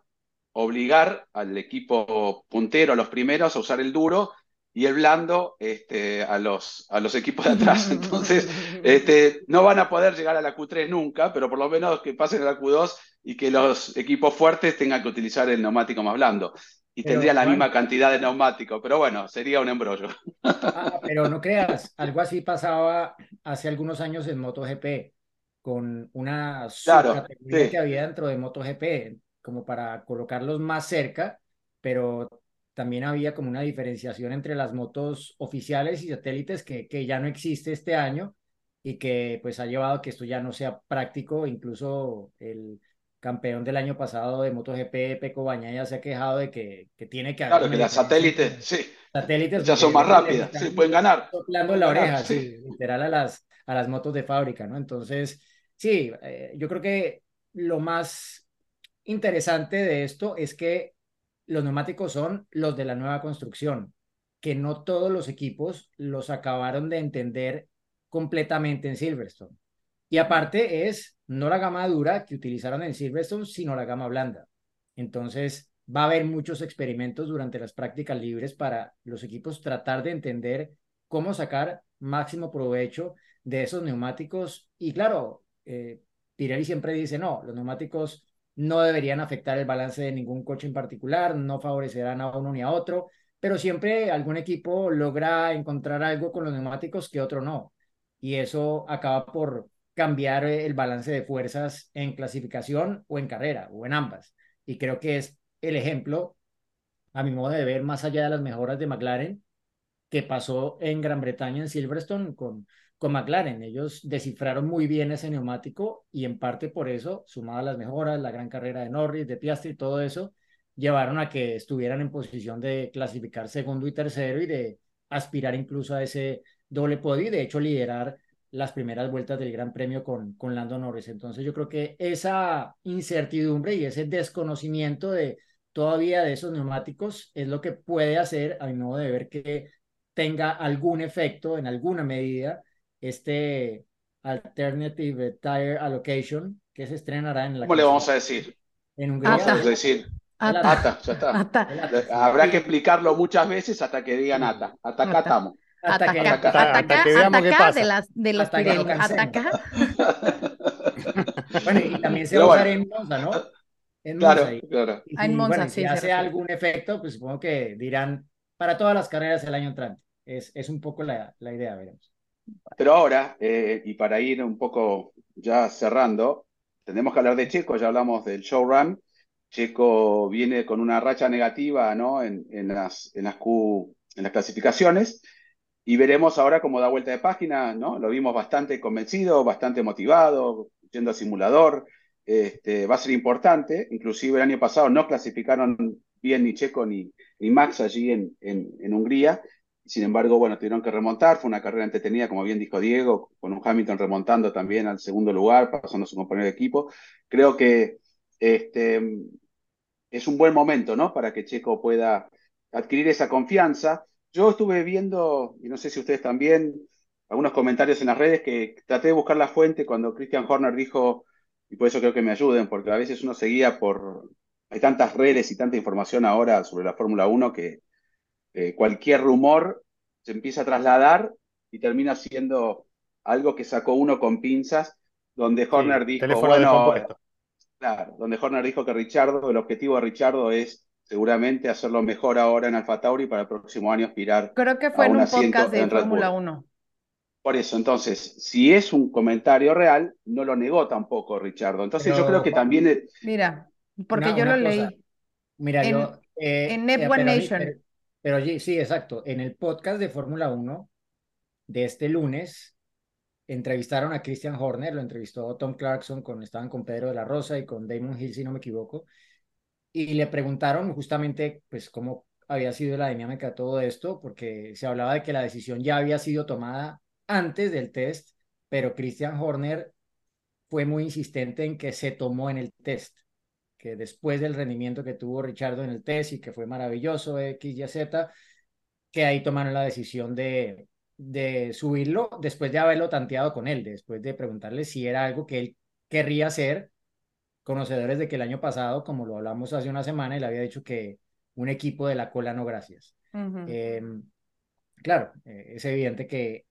obligar al equipo puntero, a los primeros, a usar el duro y el blando este, a, los, a los equipos de atrás. Entonces, este, no van a poder llegar a la Q3 nunca, pero por lo menos que pasen a la Q2 y que los equipos fuertes tengan que utilizar el neumático más blando y pero, tendría la bueno, misma cantidad de neumático, pero bueno, sería un embrollo. Ah, pero no creas, algo así pasaba hace algunos años en MotoGP, con una claro, subcategoría sí. que había dentro de MotoGP, como para colocarlos más cerca, pero también había como una diferenciación entre las motos oficiales y satélites que, que ya no existe este año y que pues ha llevado a que esto ya no sea práctico, incluso el campeón del año pasado de MotoGP, Peco Bañaya, se ha quejado de que, que tiene que haber. Claro, que las satélites, sí. Satélites ya son más rápidas, sí, pueden ganar. Soplando la oreja, sí. sí, literal a las, a las motos de fábrica, ¿no? Entonces, sí, eh, yo creo que lo más interesante de esto es que los neumáticos son los de la nueva construcción, que no todos los equipos los acabaron de entender completamente en Silverstone. Y aparte es no la gama dura que utilizaron en Silverstone, sino la gama blanda. Entonces va a haber muchos experimentos durante las prácticas libres para los equipos tratar de entender cómo sacar máximo provecho de esos neumáticos. Y claro, eh, Pirelli siempre dice, no, los neumáticos no deberían afectar el balance de ningún coche en particular, no favorecerán a uno ni a otro, pero siempre algún equipo logra encontrar algo con los neumáticos que otro no. Y eso acaba por cambiar el balance de fuerzas en clasificación o en carrera o en ambas. Y creo que es el ejemplo, a mi modo de ver, más allá de las mejoras de McLaren, que pasó en Gran Bretaña en Silverstone con, con McLaren. Ellos descifraron muy bien ese neumático y en parte por eso, sumado a las mejoras, la gran carrera de Norris, de Piastri todo eso, llevaron a que estuvieran en posición de clasificar segundo y tercero y de aspirar incluso a ese doble podio y de hecho liderar las primeras vueltas del Gran Premio con, con Lando Norris. Entonces yo creo que esa incertidumbre y ese desconocimiento de todavía de esos neumáticos es lo que puede hacer, a mi modo de ver, que tenga algún efecto en alguna medida este Alternative Tire Allocation que se estrenará en la... ¿Cómo le vamos a decir? En Hungría. Ata. Vamos a decir Ata. ata, ya está. Ata. Habrá que explicarlo muchas veces hasta que digan ata. Hasta acá Ata. estamos. Hasta que- hasta que veamos qué pasa. de, las, de los Hasta que lo Pirelli. Bueno, y también se va a usar en Monza, ¿no? En Claro, Monza. Y- claro. y Ah, en si, Monza, bueno, y sí, si hace algún efecto, pues supongo que dirán para todas las carreras el año entrante. Es, es un poco la, la idea, veremos. Pero ahora, eh, y para ir un poco ya cerrando, tenemos que hablar de Checo, ya hablamos del showrun. Checo viene con una racha negativa, ¿no? En, en las, en las Q, en las clasificaciones. Y veremos ahora cómo da vuelta de página, ¿no? Lo vimos bastante convencido, bastante motivado, yendo al simulador. Este, va a ser importante. Inclusive el año pasado no clasificaron bien ni Checo ni, ni Max allí en, en, en Hungría. Sin embargo, bueno, tuvieron que remontar. Fue una carrera entretenida, como bien dijo Diego, con un Hamilton remontando también al segundo lugar, pasando a su compañero de equipo. Creo que este, es un buen momento, ¿no? Para que Checo pueda adquirir esa confianza. Yo estuve viendo, y no sé si ustedes también, algunos comentarios en las redes que traté de buscar la fuente cuando Christian Horner dijo, y por eso creo que me ayuden, porque a veces uno se guía por... Hay tantas redes y tanta información ahora sobre la Fórmula 1 que eh, cualquier rumor se empieza a trasladar y termina siendo algo que sacó uno con pinzas, donde Horner dijo, bueno, claro, donde Horner dijo que Richardo, el objetivo de Richardo es seguramente hacerlo mejor ahora en Alfa Tauri para el próximo año aspirar. Creo que fue a en un podcast de Fórmula Bull. 1. Por eso, entonces, si es un comentario real, no lo negó tampoco Richardo. Entonces yo creo que también Mira, porque yo lo cosa. leí. Mira, En- yo... eh, en eh, Nation. Pero sí, exacto. En el podcast de Fórmula 1 de este lunes, entrevistaron a Christian Horner, lo entrevistó Tom Clarkson, con, estaban con Pedro de la Rosa y con Damon Hill, si no me equivoco, y le preguntaron justamente, pues, cómo había sido la dinámica de todo esto, porque se hablaba de que la decisión ya había sido tomada antes del test, pero Christian Horner fue muy insistente en que se tomó en el test, que después del rendimiento que tuvo Richardo en el test y que fue maravilloso, X, Y, Z, que ahí tomaron la decisión de, de subirlo después de haberlo tanteado con él, después de preguntarle si era algo que él querría hacer, conocedores de que el año pasado, como lo hablamos hace una semana, él había dicho que un equipo de la cola no gracias. Eh, claro, eh, es evidente que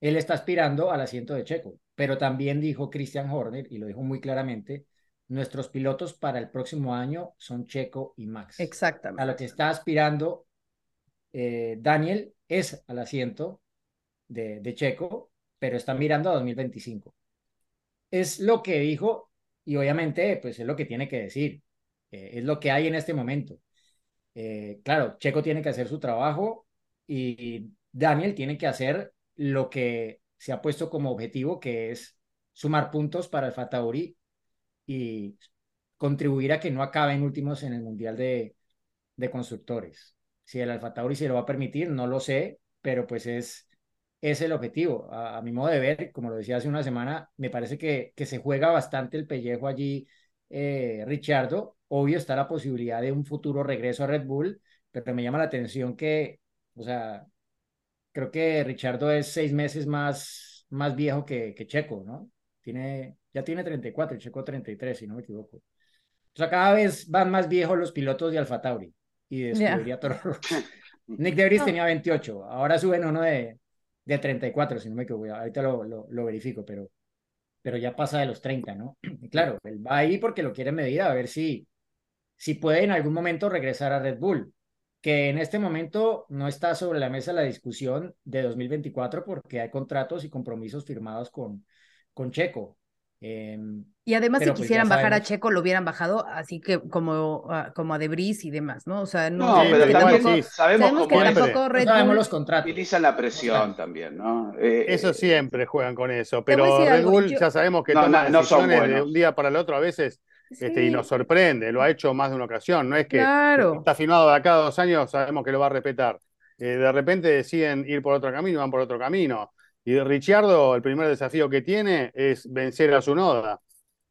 él está aspirando al asiento de Checo, pero también dijo Christian Horner, y lo dijo muy claramente, nuestros pilotos para el próximo año son Checo y Max. A lo Exactamente. que está aspirando eh, Daniel es al asiento de, de Checo, pero está mirando a 2025. Es lo que dijo y obviamente pues es lo que tiene que decir, eh, es lo que hay en este momento. Eh, claro, Checo tiene que hacer su trabajo y Daniel tiene que hacer lo que se ha puesto como objetivo, que es sumar puntos para el Fatauri y contribuir a que no acaben últimos en el Mundial de, de Constructores. Si el Alfa Tauri se lo va a permitir, no lo sé, pero pues es, es el objetivo. A, mi modo de ver, como lo decía hace una semana, me parece que, que se juega bastante el pellejo allí, eh, Richardo. Obvio está la posibilidad de un futuro regreso a Red Bull, pero me llama la atención que, o sea, creo que Richardo es seis meses más, más viejo que, que Checo, ¿no? Tiene, ya tiene 34, Checo 33, si no me equivoco. O sea, cada vez van más viejos los pilotos de Alfa Tauri y de Ya. escudería Toro Rosso. Nick Debris No. tenía 28, ahora suben uno de, de 34, si no me equivoco, ahorita lo, lo, lo verifico, pero, pero ya pasa de los 30, ¿no? Y claro, él va ahí porque lo quiere medir a ver si, si puede en algún momento regresar a Red Bull, que en este momento no está sobre la mesa la discusión de 2024 porque hay contratos y compromisos firmados con, con Checo. Em, Y además, si pues, quisieran bajar a sabemos. Checo, lo hubieran bajado, así que como, ah, como a Debris y demás, ¿no? O sea, no, No, sabemos pero que tampoco, sabemos sabemos que tampoco no Red sabemos Bull. los contratos. utilizan la presión también, ¿no? Eh, Eso eh, siempre juegan con eso, pero Red Bull yo- ya sabemos que No, toma no, no son decisiones de buenos. un día para el otro a veces este, y nos sorprende, lo ha hecho más de una ocasión, no es que claro. está firmado de acá a dos años, sabemos que lo va a respetar. Eh, de repente deciden ir por otro camino, van por otro camino. Y Ricciardo, el primer desafío que tiene es vencer a su noda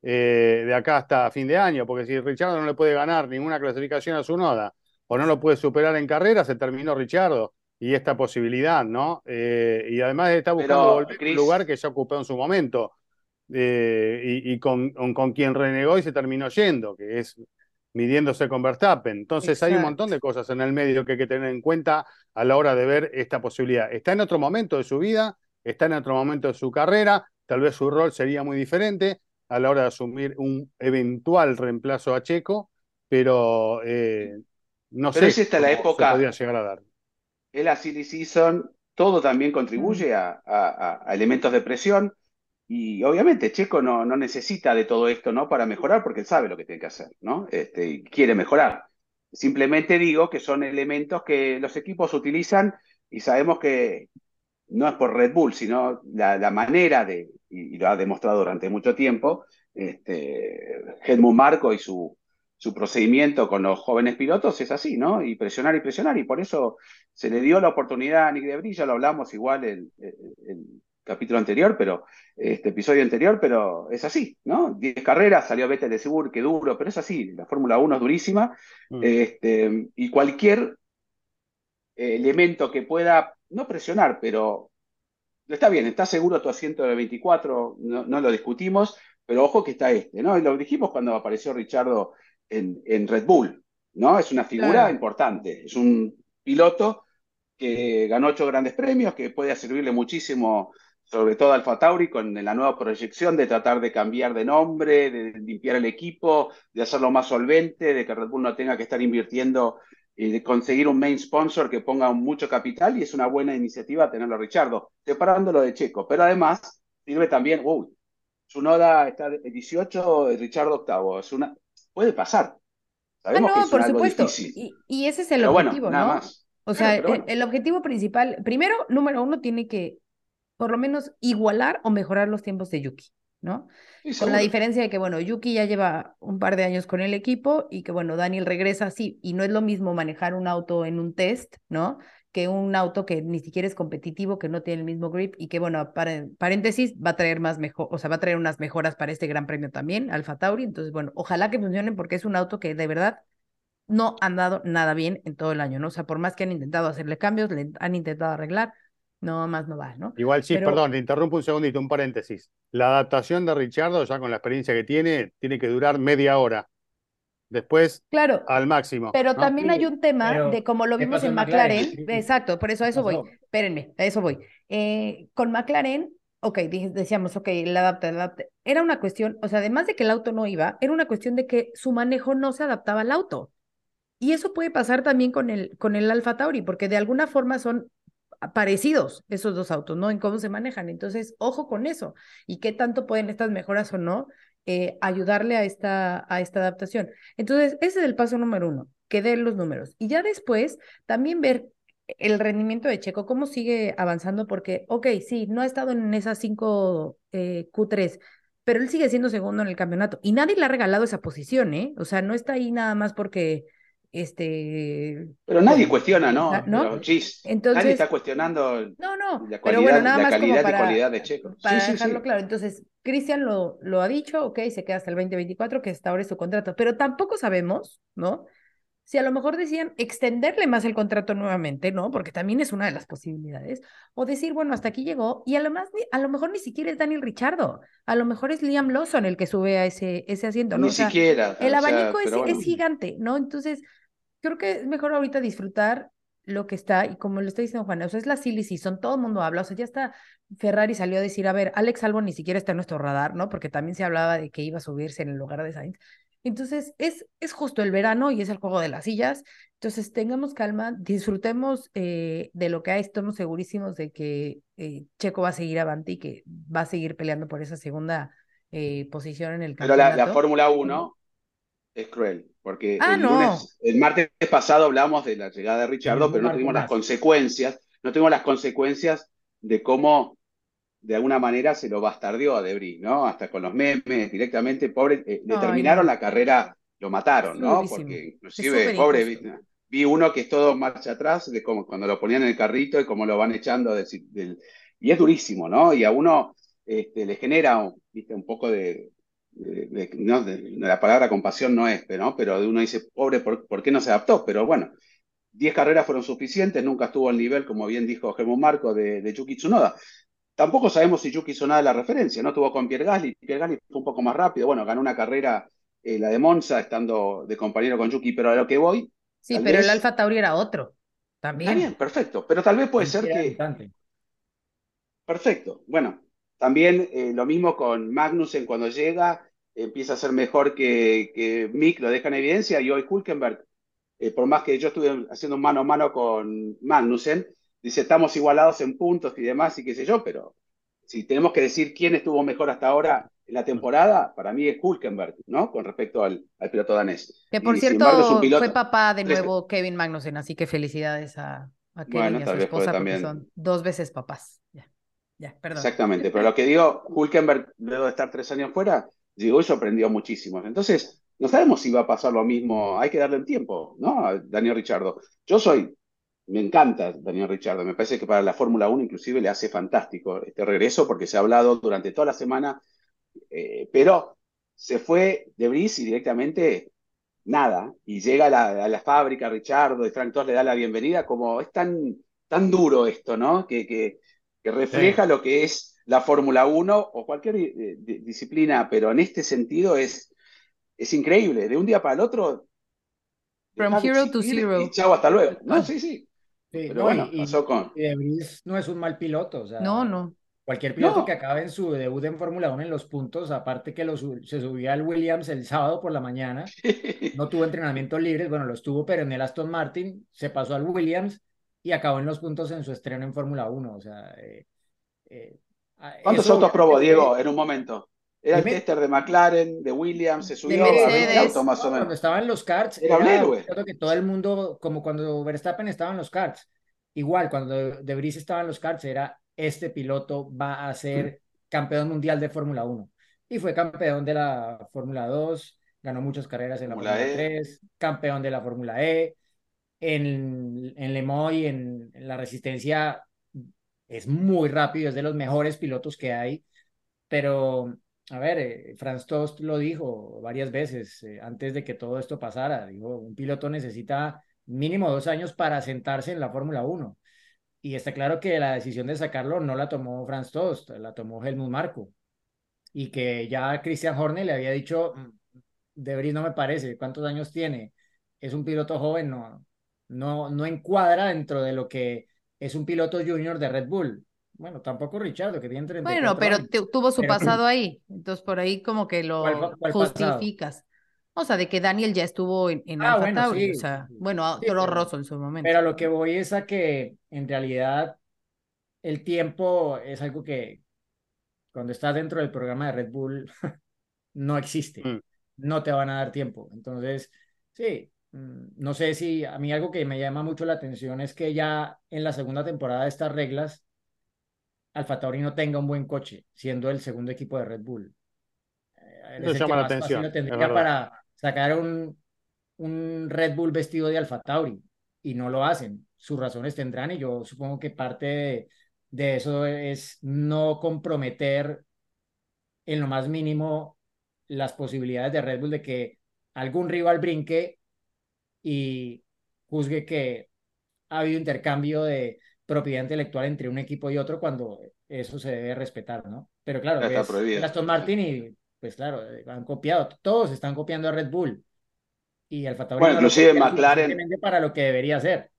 eh, de acá hasta fin de año, porque si Ricciardo no le puede ganar ninguna clasificación a su noda o no lo puede superar en carrera, se terminó Ricciardo y esta posibilidad, ¿no? Eh, y además está buscando Pero, volver a Chris- un lugar que ya ocupó en su momento eh, y, y con, con, quien renegó y se terminó yendo, que es midiéndose con Verstappen. Entonces hay un montón de cosas en el medio que hay que tener en cuenta a la hora de ver esta posibilidad. Está en otro momento de su vida, está en otro momento de su carrera, tal vez su rol sería muy diferente a la hora de asumir un eventual reemplazo a Checo, pero eh, no Pero sé es esta la época- podría llegar a dar. es la silly season, todo también Mm. contribuye a, a- a- a elementos de presión y obviamente Checo no, no necesita de todo esto, ¿no? Para mejorar porque él sabe lo que tiene que hacer, ¿no? Este, y quiere mejorar. Simplemente digo que son elementos que los equipos utilizan y sabemos que no es por Red Bull, sino la, la manera de, y, y lo ha demostrado durante mucho tiempo, este, Helmut Marko y su, su procedimiento con los jóvenes pilotos es así, ¿no? Y presionar y presionar, y por eso se le dio la oportunidad a Nick Debris, ya lo hablamos igual el, el, el capítulo anterior, pero este episodio anterior, pero es así, ¿no? Diez carreras, salió Vettel de Segur, qué duro, pero es así, la Fórmula 1 es durísima, Mm. este, y cualquier elemento que pueda, no presionar, pero está bien, está seguro tu asiento del 24, no, no lo discutimos, pero ojo que está este, ¿no? Y lo dijimos cuando apareció Richardo en, en Red Bull, ¿no? Es una figura Claro. importante, es un piloto que ganó ocho grandes premios, que puede servirle muchísimo, sobre todo al Tauri, con la nueva proyección de tratar de cambiar de nombre, de limpiar el equipo, de hacerlo más solvente, de que Red Bull no tenga que estar invirtiendo y de conseguir un main sponsor que ponga mucho capital, y es una buena iniciativa tenerlo a Richardo, separándolo de Checo, pero además sirve también, uy, Tsunoda está de 18, Richardo octavo, es una, puede pasar. Ah, Sabemos que no, es por algo supuesto. difícil, Y, y ese es el pero bueno, objetivo, nada ¿no? más. O Claro, sea, el, bueno. el objetivo principal, primero, número uno, tiene que por lo menos igualar o mejorar los tiempos de Yuki, ¿no? Sí, Con la diferencia de que, bueno, Yuki ya lleva un par de años con el equipo y que, bueno, Daniel regresa así, y no es lo mismo manejar un auto en un test, ¿no? Que un auto que ni siquiera es competitivo, que no tiene el mismo grip y que, bueno, para, paréntesis, va a traer más mejor, o sea, va a traer unas mejoras para este gran premio también, Alfa Tauri. Entonces, bueno, ojalá que funcionen porque es un auto que de verdad no han dado nada bien en todo el año, ¿no? O sea, por más que han intentado hacerle cambios, le han intentado arreglar, no más no va, ¿no? Igual sí, Pero- perdón, te interrumpo un segundito, un paréntesis. La adaptación de Richardo, ya con la experiencia que tiene, tiene que durar media hora. Después, Claro, al máximo. pero ¿no? también hay un tema pero, de como lo ¿qué vimos en en McLaren, McLaren? exacto, por eso a ¿Qué eso voy, espérenme, a eso voy. Eh, con McLaren, ok, dije- decíamos, ok, la adapta, la adapta. Era una cuestión, o sea, además de que el auto no iba, era una cuestión de que su manejo no se adaptaba al auto. Y eso puede pasar también con el, con el Alfa Tauri, porque de alguna forma son parecidos esos dos autos, ¿no? En cómo se manejan. Entonces, ojo con eso. Y qué tanto pueden estas mejoras o no eh, ayudarle a esta, a esta adaptación. Entonces, ese es el paso número uno, que den los números. Y ya después, también ver el rendimiento de Checo, cómo sigue avanzando, porque, ok, sí, no ha estado en esas cinco eh, Q3, pero él sigue siendo segundo en el campeonato y nadie le ha regalado esa posición, ¿eh? O sea, no está ahí nada más porque, este... Pero nadie por- cuestiona, ¿no? Ah. Pero, Entonces- nadie está cuestionando No, no, la pero cualidad, bueno, nada la más calidad y para, cualidad de Checo. para Sí, dejarlo sí. claro. Entonces, Cristian lo, lo ha dicho, ok, se queda hasta el 2024, que hasta ahora es su contrato, pero tampoco sabemos, ¿no? Si a lo mejor decían extenderle más el contrato nuevamente, ¿no? Porque también es una de las posibilidades. O decir, bueno, hasta aquí llegó, y a lo, más, a lo mejor ni siquiera es Daniel Richardo, a lo mejor es Liam Lawson el que sube a ese, ese asiento, ¿no? Ni O sea, siquiera. el o sea, abanico es, pero bueno. es gigante, ¿no? Entonces, creo que es mejor ahorita disfrutar lo que está, y como lo está diciendo Juana, o sea, es la silly season, todo el mundo habla, o sea, ya está, Ferrari salió a decir, a ver, Alex Albon ni siquiera está en nuestro radar, ¿no? Porque también se hablaba de que iba a subirse en el lugar de Sainz. Entonces, es, es justo el verano y es el juego de las sillas. Entonces, tengamos calma, disfrutemos eh, de lo que hay, estamos segurísimos de que eh, Checo va a seguir avante y que va a seguir peleando por esa segunda eh, posición en el Pero la, campeonato. la Fórmula 1 es cruel, porque Ah, el no. lunes, el martes pasado hablamos de la llegada de Richardo, pero no tuvimos las consecuencias, no tuvimos las consecuencias de cómo de alguna manera se lo bastardeó a Debris, ¿no? Hasta con los memes, directamente, pobre, eh, le Ay, terminaron no. la carrera, lo mataron, Es ¿no? durísimo. Porque inclusive, pobre, vi, vi uno que es todo marcha atrás, de cómo cuando lo ponían en el carrito y cómo lo van echando del, del- y es durísimo, ¿no? Y a uno este, le genera ¿viste? un poco de, de- no, de- la palabra compasión no es, ¿no? Pero uno dice, pobre, ¿por, por qué no se adaptó? Pero bueno, 10 carreras fueron suficientes, nunca estuvo al nivel, como bien dijo Germán Marco, de, de Yuki Tsunoda. Tampoco sabemos si Yuki Tsunoda es la referencia, ¿no? Tuvo con Pierre Gasly, Pierre Gasly fue un poco más rápido, bueno, ganó una carrera, eh, la de Monza, estando de compañero con Yuki, pero a lo que voy, Sí, pero el Alfa Tauri era otro. está También. bien, perfecto, pero tal vez puede ser que, debutante. Perfecto. Bueno, también eh, lo mismo con Magnussen cuando llega, empieza a ser mejor que, que Mick, lo deja en evidencia, y hoy Hulkenberg, eh, por más que yo estuve haciendo un mano a mano con Magnussen, dice, estamos igualados en puntos y demás, y qué sé yo, pero si tenemos que decir quién estuvo mejor hasta ahora en la temporada, para mí es Hulkenberg, ¿no? Con respecto al, al piloto danés. Que por Y, cierto, embargo, piloto- fue papá de nuevo Kevin Magnussen, así que felicidades a, a Kevin Bueno, y a su esposa también- son dos veces papás. Ya, ya, perdón. Exactamente, pero lo que digo, Hulkenberg, luego de estar tres años fuera, llegó y sorprendió muchísimo. Entonces, no sabemos si va a pasar lo mismo, hay que darle un tiempo, ¿no? A Daniel Ricciardo. Yo soy, me encanta Daniel Ricciardo, me parece que para la Fórmula 1 inclusive le hace fantástico este regreso porque se ha hablado durante toda la semana, eh, pero se fue de Brice y directamente nada, y llega a la, a la fábrica Ricciardo y Frank Tost le da la bienvenida, como es tan, tan duro esto, ¿no? Que, que, que refleja lo que es la Fórmula 1 o cualquier eh, di- disciplina, pero en este sentido es, es increíble. De un día para el otro. From hero to zero. Y chao, hasta luego. No, sí, sí. Sí, Pero no, bueno, y, pasó con. y De Vries no es un mal piloto, o sea, No, no. cualquier piloto No. que acabe en su debut en Fórmula 1 en los puntos, aparte que lo se subía al Williams el sábado por la mañana, no tuvo entrenamientos libres, bueno, los tuvo, pero en el Aston Martin se pasó al Williams y acabó en los puntos en su estreno en Fórmula 1, o sea, eh, eh, ¿Cuántos eso autos probó, Diego, fue- en un momento? Era el tester de McLaren, de Williams, se subió a 20 Mercedes. autos más o Cuando menos. estaba en los karts, Era un héroe. creo que todo el mundo, como cuando Verstappen estaba en los karts, igual cuando De Vries estaba en los karts, era este piloto va a ser campeón mundial de Fórmula 1. Y fue campeón de la Fórmula 2, ganó muchas carreras en la Fórmula Fórmula E. 3, campeón de la Fórmula E. En, en Le Mans y en, en la Resistencia es muy rápido, es de los mejores pilotos que hay, pero a ver, eh, Franz Tost lo dijo varias veces eh, antes de que todo esto pasara. Dijo, un piloto necesita mínimo dos años para sentarse en la Fórmula 1. Y está claro que la decisión de sacarlo no la tomó Franz Tost, la tomó Helmut Marko. Y que ya Christian Horner le había dicho, "Mm, De Vries no me parece, ¿cuántos años tiene? Es un piloto joven, no, no, no encuadra dentro de lo que es un piloto junior de Red Bull. Bueno, tampoco Richardo, que tiene 34 Bueno, pero años. tu- tuvo su Pero- pasado ahí, entonces por ahí como que lo ¿Cuál pa- cuál pasado? justificas. O sea, de que Daniel ya estuvo en, en Ah, Alfa bueno, Tauri, sí, o sea, bueno, a Sí, Toro pero- Rosso en su momento. Pero a lo que voy es a que en realidad el tiempo es algo que cuando estás dentro del programa de Red Bull no existe. Mm. No te van a dar tiempo. Entonces, sí, no sé si a mí algo que me llama mucho la atención es que ya en la segunda temporada de estas reglas, Alfa Tauri no tenga un buen coche, siendo el segundo equipo de Red Bull. Eh, es Eso llama la atención, tendría para sacar un, un Red Bull vestido de Alfa Tauri y no lo hacen. Sus razones tendrán y yo supongo que parte de, de eso es no comprometer en lo más mínimo las posibilidades de Red Bull de que algún rival brinque y juzgue que ha habido intercambio de propiedad intelectual entre un equipo y otro cuando eso se debe respetar, ¿no? Pero claro, está el Aston Martin y pues claro, han copiado, todos están copiando a Red Bull y Alfa Tauri Bueno, no inclusive McLaren- para lo que debería ser.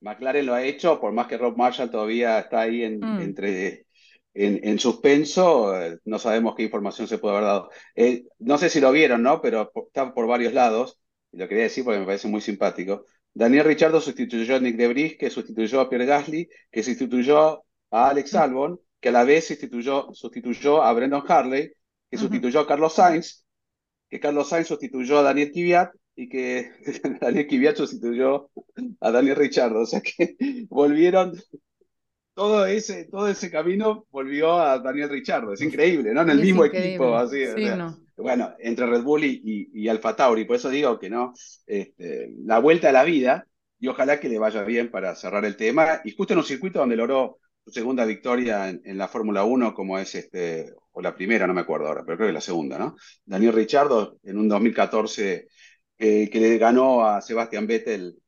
McLaren lo ha hecho, por más que Rob Marshall todavía está ahí en, Mm. entre, en, en suspenso, eh, no sabemos qué información se puede haber dado. Eh, no sé si lo vieron, ¿no? Pero está por varios lados, y lo quería decir porque me parece muy simpático. Daniel Ricciardo sustituyó a Nick Debris, que sustituyó a Pierre Gasly, que sustituyó a Alex Albon, que a la vez sustituyó, sustituyó a Brendan Harley, que sustituyó a Carlos Sainz, que Carlos Sainz sustituyó a Daniel Kvyat y que Daniel Kvyat sustituyó a Daniel Ricciardo. O sea que volvieron, todo ese, todo ese camino volvió a Daniel Ricciardo. Es increíble, ¿no? En el Es mismo increíble. equipo, así. o Sí, sea, no. Bueno, entre Red Bull y, y, y Alfa Tauri. Por eso digo que no, este, la vuelta a la vida y ojalá que le vaya bien para cerrar el tema. Y justo en un circuito donde logró su segunda victoria en, en la Fórmula 1, como es este, o la primera, no me acuerdo ahora, pero creo que la segunda, ¿no? Daniel Ricciardo en un 2014 eh, que le ganó a Sebastián Vettel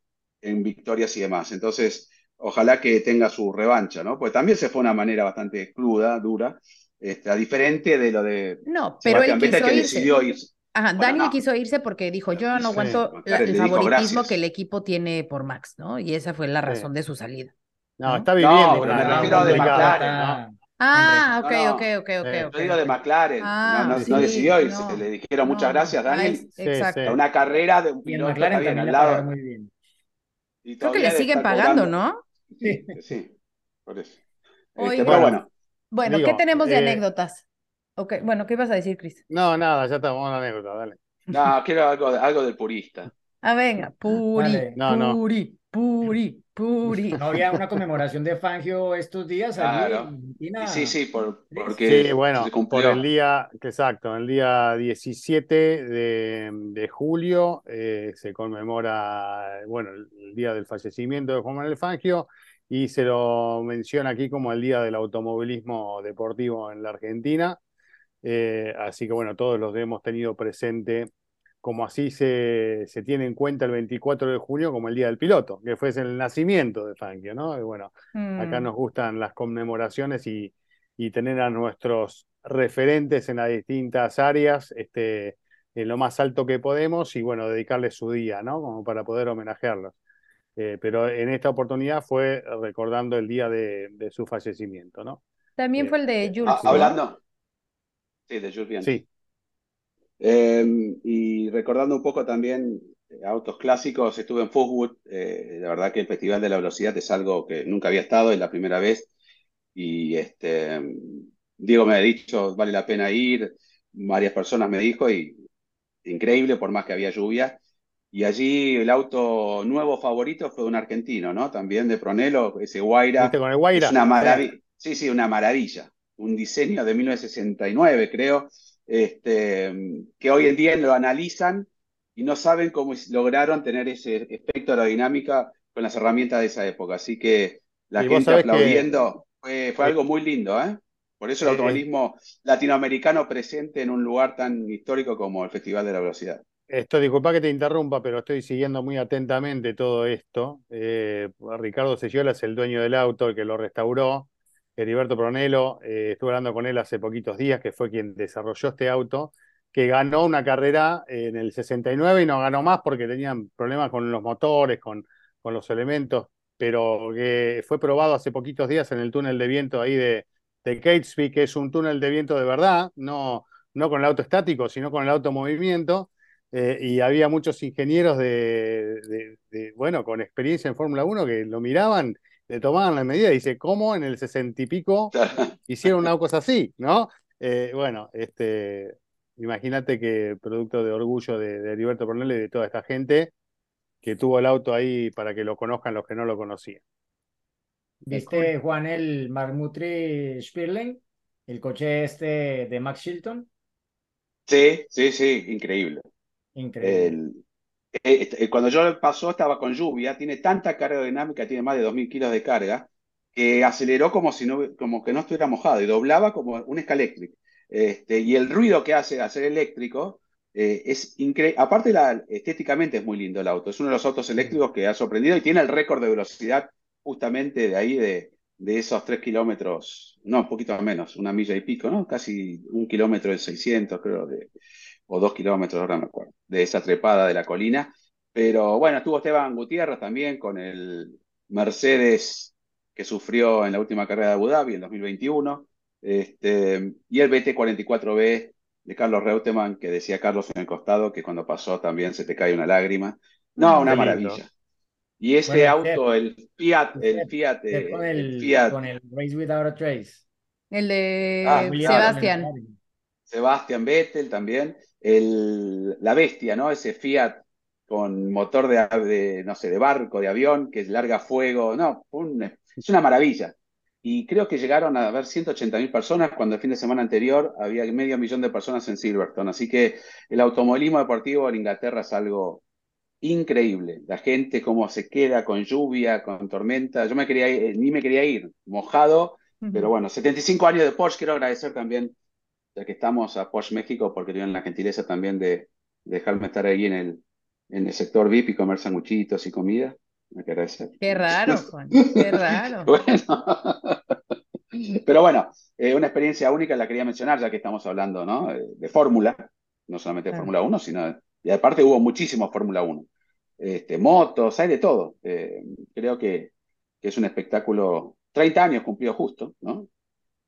en victorias y demás. Entonces, ojalá que tenga su revancha, ¿no? Pues también se fue de una manera bastante cruda, dura, este, a diferente de lo de No, pero Sebastián él Vettel quiso que irse. decidió irse. Ajá, Bueno, Daniel no. quiso irse porque dijo, yo no Sí, aguanto la- el dijo favoritismo que el equipo tiene por Max, ¿no? Y esa fue la Sí. razón de su salida. No, ¿no? está viviendo No, una me refiero a de McLaren, ¿no? Ah, ok, no. ok, ok, ok, ok. Yo digo de. McLaren, Ah, no, no- sí, no decidió irse, no. le dijeron muchas gracias. Ah, Daniel. exacto. una carrera de un Y piloto bien al lado. muy bien. y Creo que le siguen pagando, cobrando. ¿no? Sí, sí, por eso. Este, pero bueno, Bueno, ¿qué tenemos de eh, anécdotas? Ok, bueno, ¿qué ibas a decir, Cris? No, nada, ya estamos en anécdota, dale. no, quiero algo, algo del purista. Ah, venga, puri, Dale. No, no. puri, puri. ¿No había una conmemoración de Fangio estos días allí Claro. en Argentina? Sí, sí, por, porque Sí, bueno, se por el día, exacto, el día 17 de, de julio eh, se conmemora, bueno, el, el día del fallecimiento de Juan Manuel Fangio y se lo menciona aquí como el día del automovilismo deportivo en la Argentina. Eh, así que bueno, todos los hemos tenido presente, como así se, se tiene en cuenta el 24 de junio como el Día del Piloto, que fue el nacimiento de Fangio, ¿no? Y bueno, acá Mm, nos gustan las conmemoraciones y, y tener a nuestros referentes en las distintas áreas este, en lo más alto que podemos y bueno, dedicarles su día, ¿no? Como para poder homenajearlos. Eh, pero en esta oportunidad fue recordando el día de, de su fallecimiento, ¿no? También Eh, fue el de Ah, Jules, ¿no? hablando, sí, de Jules Bianchi. Sí, Eh, y recordando un poco también eh, autos clásicos, estuve en Footwood, eh, la verdad que el Festival de la Velocidad es algo que nunca había estado, es la primera vez, y este, Diego me ha dicho, vale la pena ir, varias personas me dijo, y increíble por más que había lluvia, y allí el auto nuevo favorito fue un argentino, ¿no? También de Pronelo, ese Guaira, ¿viste con el Guaira? es una maravilla, sí, sí, una maravilla, un diseño de 1969, creo, este, que hoy en día lo analizan y no saben cómo lograron tener ese efecto aerodinámica con las herramientas de esa época. Así que la Y gente que- aplaudiendo fue, fue Eh, algo muy lindo, ¿eh? Por eso el eh, eh, automovilismo latinoamericano presente en un lugar tan histórico como el Festival de la Velocidad. Esto, disculpa que te interrumpa, pero estoy siguiendo muy atentamente todo esto. Eh, Ricardo Seggiola es el dueño del auto, el que lo restauró. Heriberto Pronelo, eh, estuve hablando con él hace poquitos días, que fue quien desarrolló este auto, que ganó una carrera en el 69 y no ganó más porque tenían problemas con los motores, con, con los elementos, pero que fue probado hace poquitos días en el túnel de viento ahí de, de Catesby, que es un túnel de viento de verdad, no, no con el auto estático, sino con el auto en movimiento. Eh, y había muchos ingenieros de, bueno, con experiencia en Fórmula 1 que lo miraban, le tomaban la medida y dice, ¿cómo en el sesenta y pico hicieron una cosa así? ¿No? Eh, bueno, este, imagínate que producto de orgullo de, de Heriberto Pernell y de toda esta gente que tuvo el auto ahí para que lo conozcan los que no lo conocían. ¿Viste, Juan, el Marmutri Spirling? El coche este de Max Chilton. Sí, sí, sí, increíble. Increíble. El- eh, eh, cuando yo pasó estaba con lluvia, tiene tanta carga aerodinámica, tiene más de 2.000 kilos de carga, que aceleró como si no, como que no estuviera mojado y doblaba como un Scalextric. Este, y el ruido que hace hacer eléctrico eh, es increíble. Aparte, la, estéticamente es muy lindo el auto. Es uno de los autos eléctricos que ha sorprendido y tiene el récord de velocidad justamente de ahí, de, de esos 3 kilómetros, no, un poquito menos, una milla y pico, ¿no? Casi un kilómetro de 600, creo, de, o dos kilómetros, ahora no me acuerdo, de esa trepada de la colina. Pero bueno, estuvo Esteban Gutiérrez también con el Mercedes que sufrió en la última carrera de Abu Dhabi en 2021. Este, y el BT44B de Carlos Reutemann, que decía Carlos en el costado, que cuando pasó también se te cae una lágrima. No, Mm. una maravilla. Y ese Bueno, auto, el Fiat, el Fiat, eh, con el el, Fiat con el Race Without a Trace. El de Ah, Sebastián. Sebastian Vettel también, el, la bestia, ¿no? Ese Fiat con motor de, de, no sé, de barco, de avión, que larga fuego, no, un- es una maravilla. Y creo que llegaron a haber 180.000 personas cuando el fin de semana anterior había medio millón de personas en Silverstone. Así que el automovilismo deportivo en Inglaterra es algo increíble. La gente cómo se queda con lluvia, con tormenta. Yo me quería ir, ni me quería ir, mojado, pero bueno, 75 años de Porsche, quiero agradecer también, ya que estamos a Porsche México, porque tuvieron la gentileza también de, dejarme estar ahí en el, en el sector VIP y comer sanguchitos y comida. Me agradecer. Qué raro, Juan, qué raro. bueno. Pero bueno, eh, una experiencia única la quería mencionar, ya que estamos hablando ¿no? Eh, de Fórmula, no solamente de Fórmula 1, sino, y aparte hubo muchísimos Fórmula 1. Este, motos, hay de todo. Eh, creo que, que, es un espectáculo, 30 años cumplió justo, ¿no?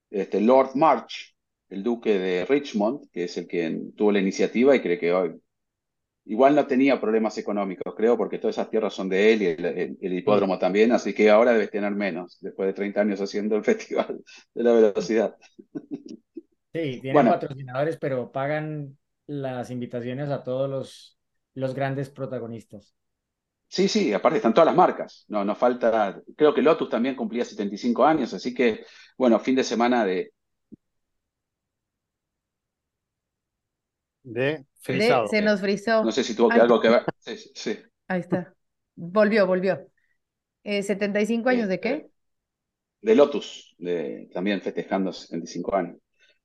Este, Lord March, el duque de Richmond, que es el que tuvo la iniciativa y cree que hoy Igual no tenía problemas económicos, creo, porque todas esas tierras son de él y el, hipódromo también, así que ahora debe tener menos, después de 30 años haciendo el Festival de la Velocidad. Sí, tienen patrocinadores, pero pagan las invitaciones a todos los, los grandes protagonistas. Sí, sí, aparte están todas las marcas. No, no falta. Creo que Lotus también cumplía 75 años, así que, bueno, fin de semana de, de frisado. se nos frizó. No sé si tuvo que algo que ver. Sí, sí. Ahí está. Volvió, volvió. Eh, ¿75 años de qué? Este, de Lotus, de, también festejando 75 años.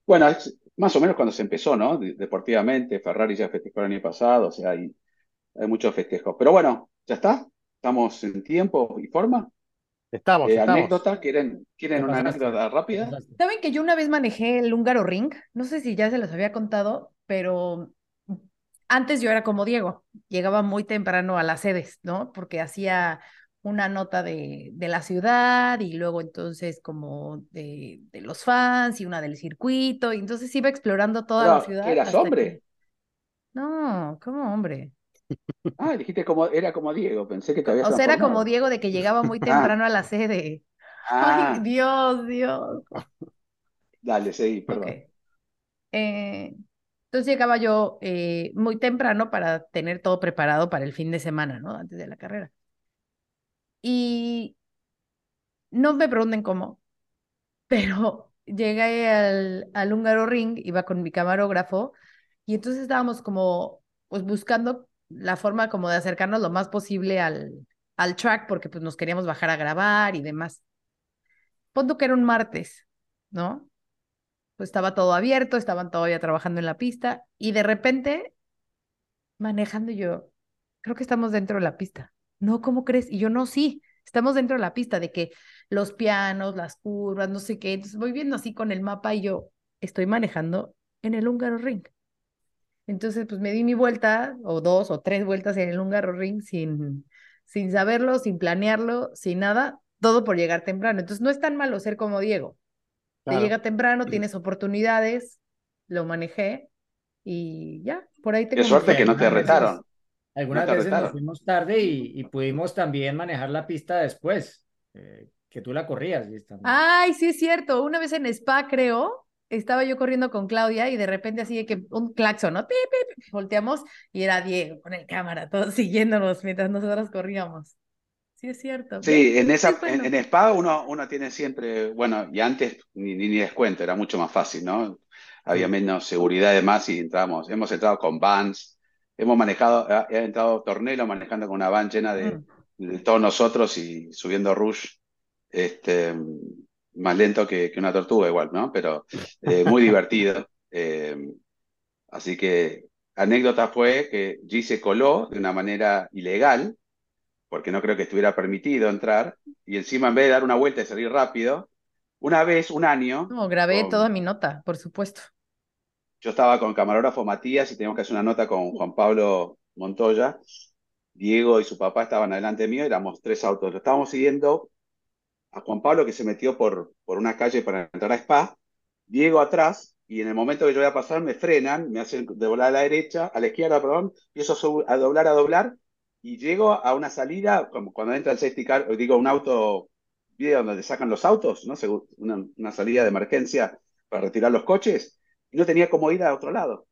Bueno, es más o menos cuando se empezó, ¿no? Deportivamente, Ferrari ya festejó el año pasado, o sea, hay, hay muchos festejos. Pero bueno, ya está. Estamos en tiempo y forma. Estamos, eh, ¿Anécdota? ¿Quieren, ¿quieren una anécdota rápida? Saben que yo una vez manejé el húngaro ring, no sé si ya se los había contado, pero antes yo era como Diego, llegaba muy temprano a las sedes, ¿no? Porque hacía una nota de, de la ciudad y luego entonces como de, de, los fans y una del circuito, y entonces iba explorando toda la ciudad. ¿Eras hombre? No, ¿cómo hombre? Ah, dijiste como, era como Diego, pensé que te habías O sea, era como Diego de que llegaba muy ah. temprano a la sede. Ay, ah. Dios, Dios. Dale, seguí, perdón. Eh, entonces llegaba yo eh, muy temprano para tener todo preparado para el fin de semana, ¿no? Antes de la carrera. Y no me pregunten cómo, pero llegué al, al húngaro ring, iba con mi camarógrafo, y entonces estábamos como, pues buscando la forma como de acercarnos lo más posible al, al track, porque pues nos queríamos bajar a grabar y demás. Ponto que era un martes, ¿no? pues estaba todo abierto, estaban todavía trabajando en la pista y de repente manejando yo, creo que estamos dentro de la pista. No, ¿cómo crees? Y yo no, sí, estamos dentro de la pista de que los pianos, las curvas, no sé qué. Entonces voy viendo así con el mapa y yo estoy manejando en el húngaro ring. Entonces, pues me di mi vuelta, o dos o tres vueltas en el húngaro ring sin, sin saberlo, sin planearlo, sin nada, todo por llegar temprano. Entonces, no es tan malo ser como Diego. Te llega temprano, tienes oportunidades, lo manejé y ya, por ahí te Qué suerte que no te retaron. Algunas veces nos fuimos tarde y, pudimos también manejar la pista después, eh, que tú la corrías. Ay, sí es cierto. Una vez en Spa, creo, estaba yo corriendo con Claudia y de repente así de que un claxon, ¿no? volteamos y era Diego con el cámara, todos siguiéndonos mientras nosotros corríamos. Sí, es cierto. Sí, en, esa, en, Spa uno, uno tiene siempre, bueno, y antes ni, ni, descuento, era mucho más fácil, ¿no? Había menos seguridad además y entramos, hemos entrado con vans, hemos manejado, ha, entrado Tornelo manejando con una van llena de, mm. todos nosotros y subiendo Rush, este, más lento que, que una tortuga igual, ¿no? Pero eh, muy divertido. Eh, así que anécdota fue que G se coló de una manera ilegal porque no creo que estuviera permitido entrar, y encima en vez de dar una vuelta y salir rápido, una vez, un año... No, grabé toda mi nota, por supuesto. Yo estaba con el camarógrafo Matías y teníamos que hacer una nota con Juan Pablo Montoya. Diego y su papá estaban adelante mío, éramos tres autos. Lo estábamos siguiendo a Juan Pablo que se metió por, por una calle para entrar a Spa, Diego atrás, y en el momento que yo voy a pasar me frenan, me hacen de volar a la derecha, a la izquierda, perdón, eso a doblar, a doblar, y llego a una salida, como cuando entra el safety car, digo, un auto, donde sacan los autos, ¿no? Una, una salida de emergencia para retirar los coches, y no tenía cómo ir a otro lado.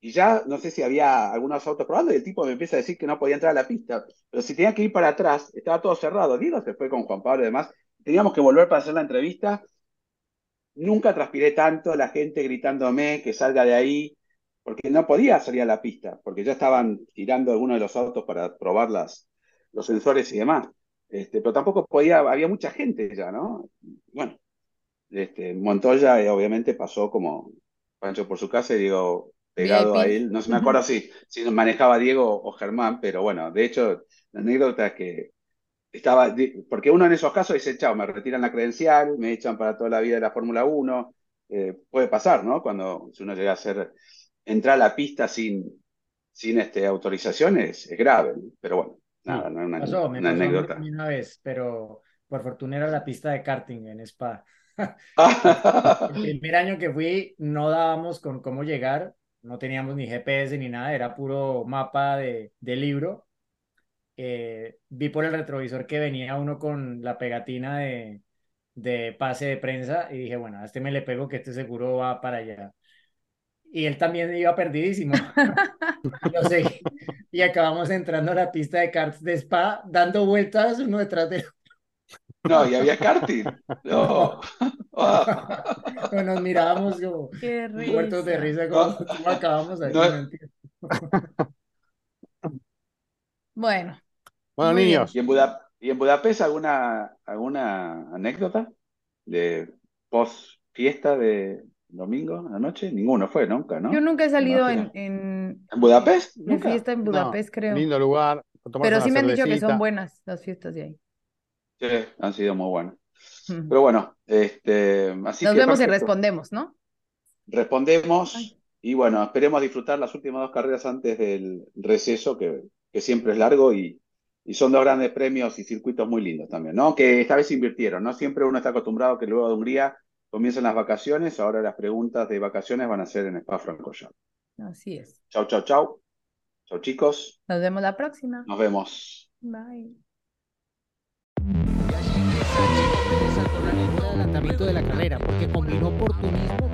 Y ya no sé si había algunos autos probando y el tipo me empieza a decir que no podía entrar a la pista. Pero si tenía que ir para atrás, estaba todo cerrado. Digo, se fue con Juan Pablo y demás. Teníamos que volver para hacer la entrevista. Nunca transpiré tanto, la gente gritándome que salga de ahí. porque no podía salir a la pista, porque ya estaban tirando algunos de los autos para probar las, los sensores y demás. Este, pero tampoco podía, había mucha gente ya, ¿no? Bueno, este, Montoya eh, obviamente pasó como Pancho por su casa y digo, pegado a él. No se me acuerdo si, si manejaba Diego o Germán, pero bueno, de hecho, la anécdota es que estaba, porque uno en esos casos dice, chao, me retiran la credencial, me echan para toda la vida de la Fórmula 1. Eh, puede pasar, ¿no? Cuando si uno llega a hacer, entrar a la pista sin, sin este, autorizaciones, es grave, pero bueno, nada, no es una, pasó, me una pasó anécdota. una vez, pero por fortuna era la pista de karting en Spa. El primer año que fui no dábamos con cómo llegar, no teníamos ni GPS ni nada, era puro mapa de, de libro. Eh, vi por el retrovisor que venía uno con la pegatina de, de pase de prensa y dije, bueno, a este me le pego que este seguro va para allá. Y él también iba perdidísimo. Lo seguí. Y acabamos entrando a la pista de karts de Spa, dando vueltas uno detrás del No, y había karting. No. otro. Nos mirábamos como Qué muertos de risa. risa, como, ¿cómo acabamos ahí? No. No. Bueno, Bueno, Muy bien. niños, ¿Y en, Buda- y en Budapest alguna, alguna anécdota de post fiesta de domingo a la noche? Ninguno fue nunca, ¿no? yo nunca he salido en, en, ¿En Budapest? Nunca. fiesta en Budapest, creo. lindo lugar. Pero sí me han dicho que son buenas las fiestas de ahí. Sí, han sido muy buenos. Ujú. Pero bueno, este, así Nos que vemos y respondemos, ¿no? Respondemos Ay. y bueno, esperemos disfrutar las últimas dos carreras antes del receso, que, que siempre es largo y, y son dos grandes premios y circuitos muy lindos también, ¿no? Que esta vez invirtieron, ¿no? Siempre uno está acostumbrado que luego de Hungría comienzan las vacaciones, ahora las preguntas de vacaciones van a ser en Spa-Francorchamps. Así es. Chau, chau, chau. Chau, chicos. Nos vemos la próxima. Nos vemos. Bye. Saltó la línea de adelantamiento de la carrera porque combinó oportunismo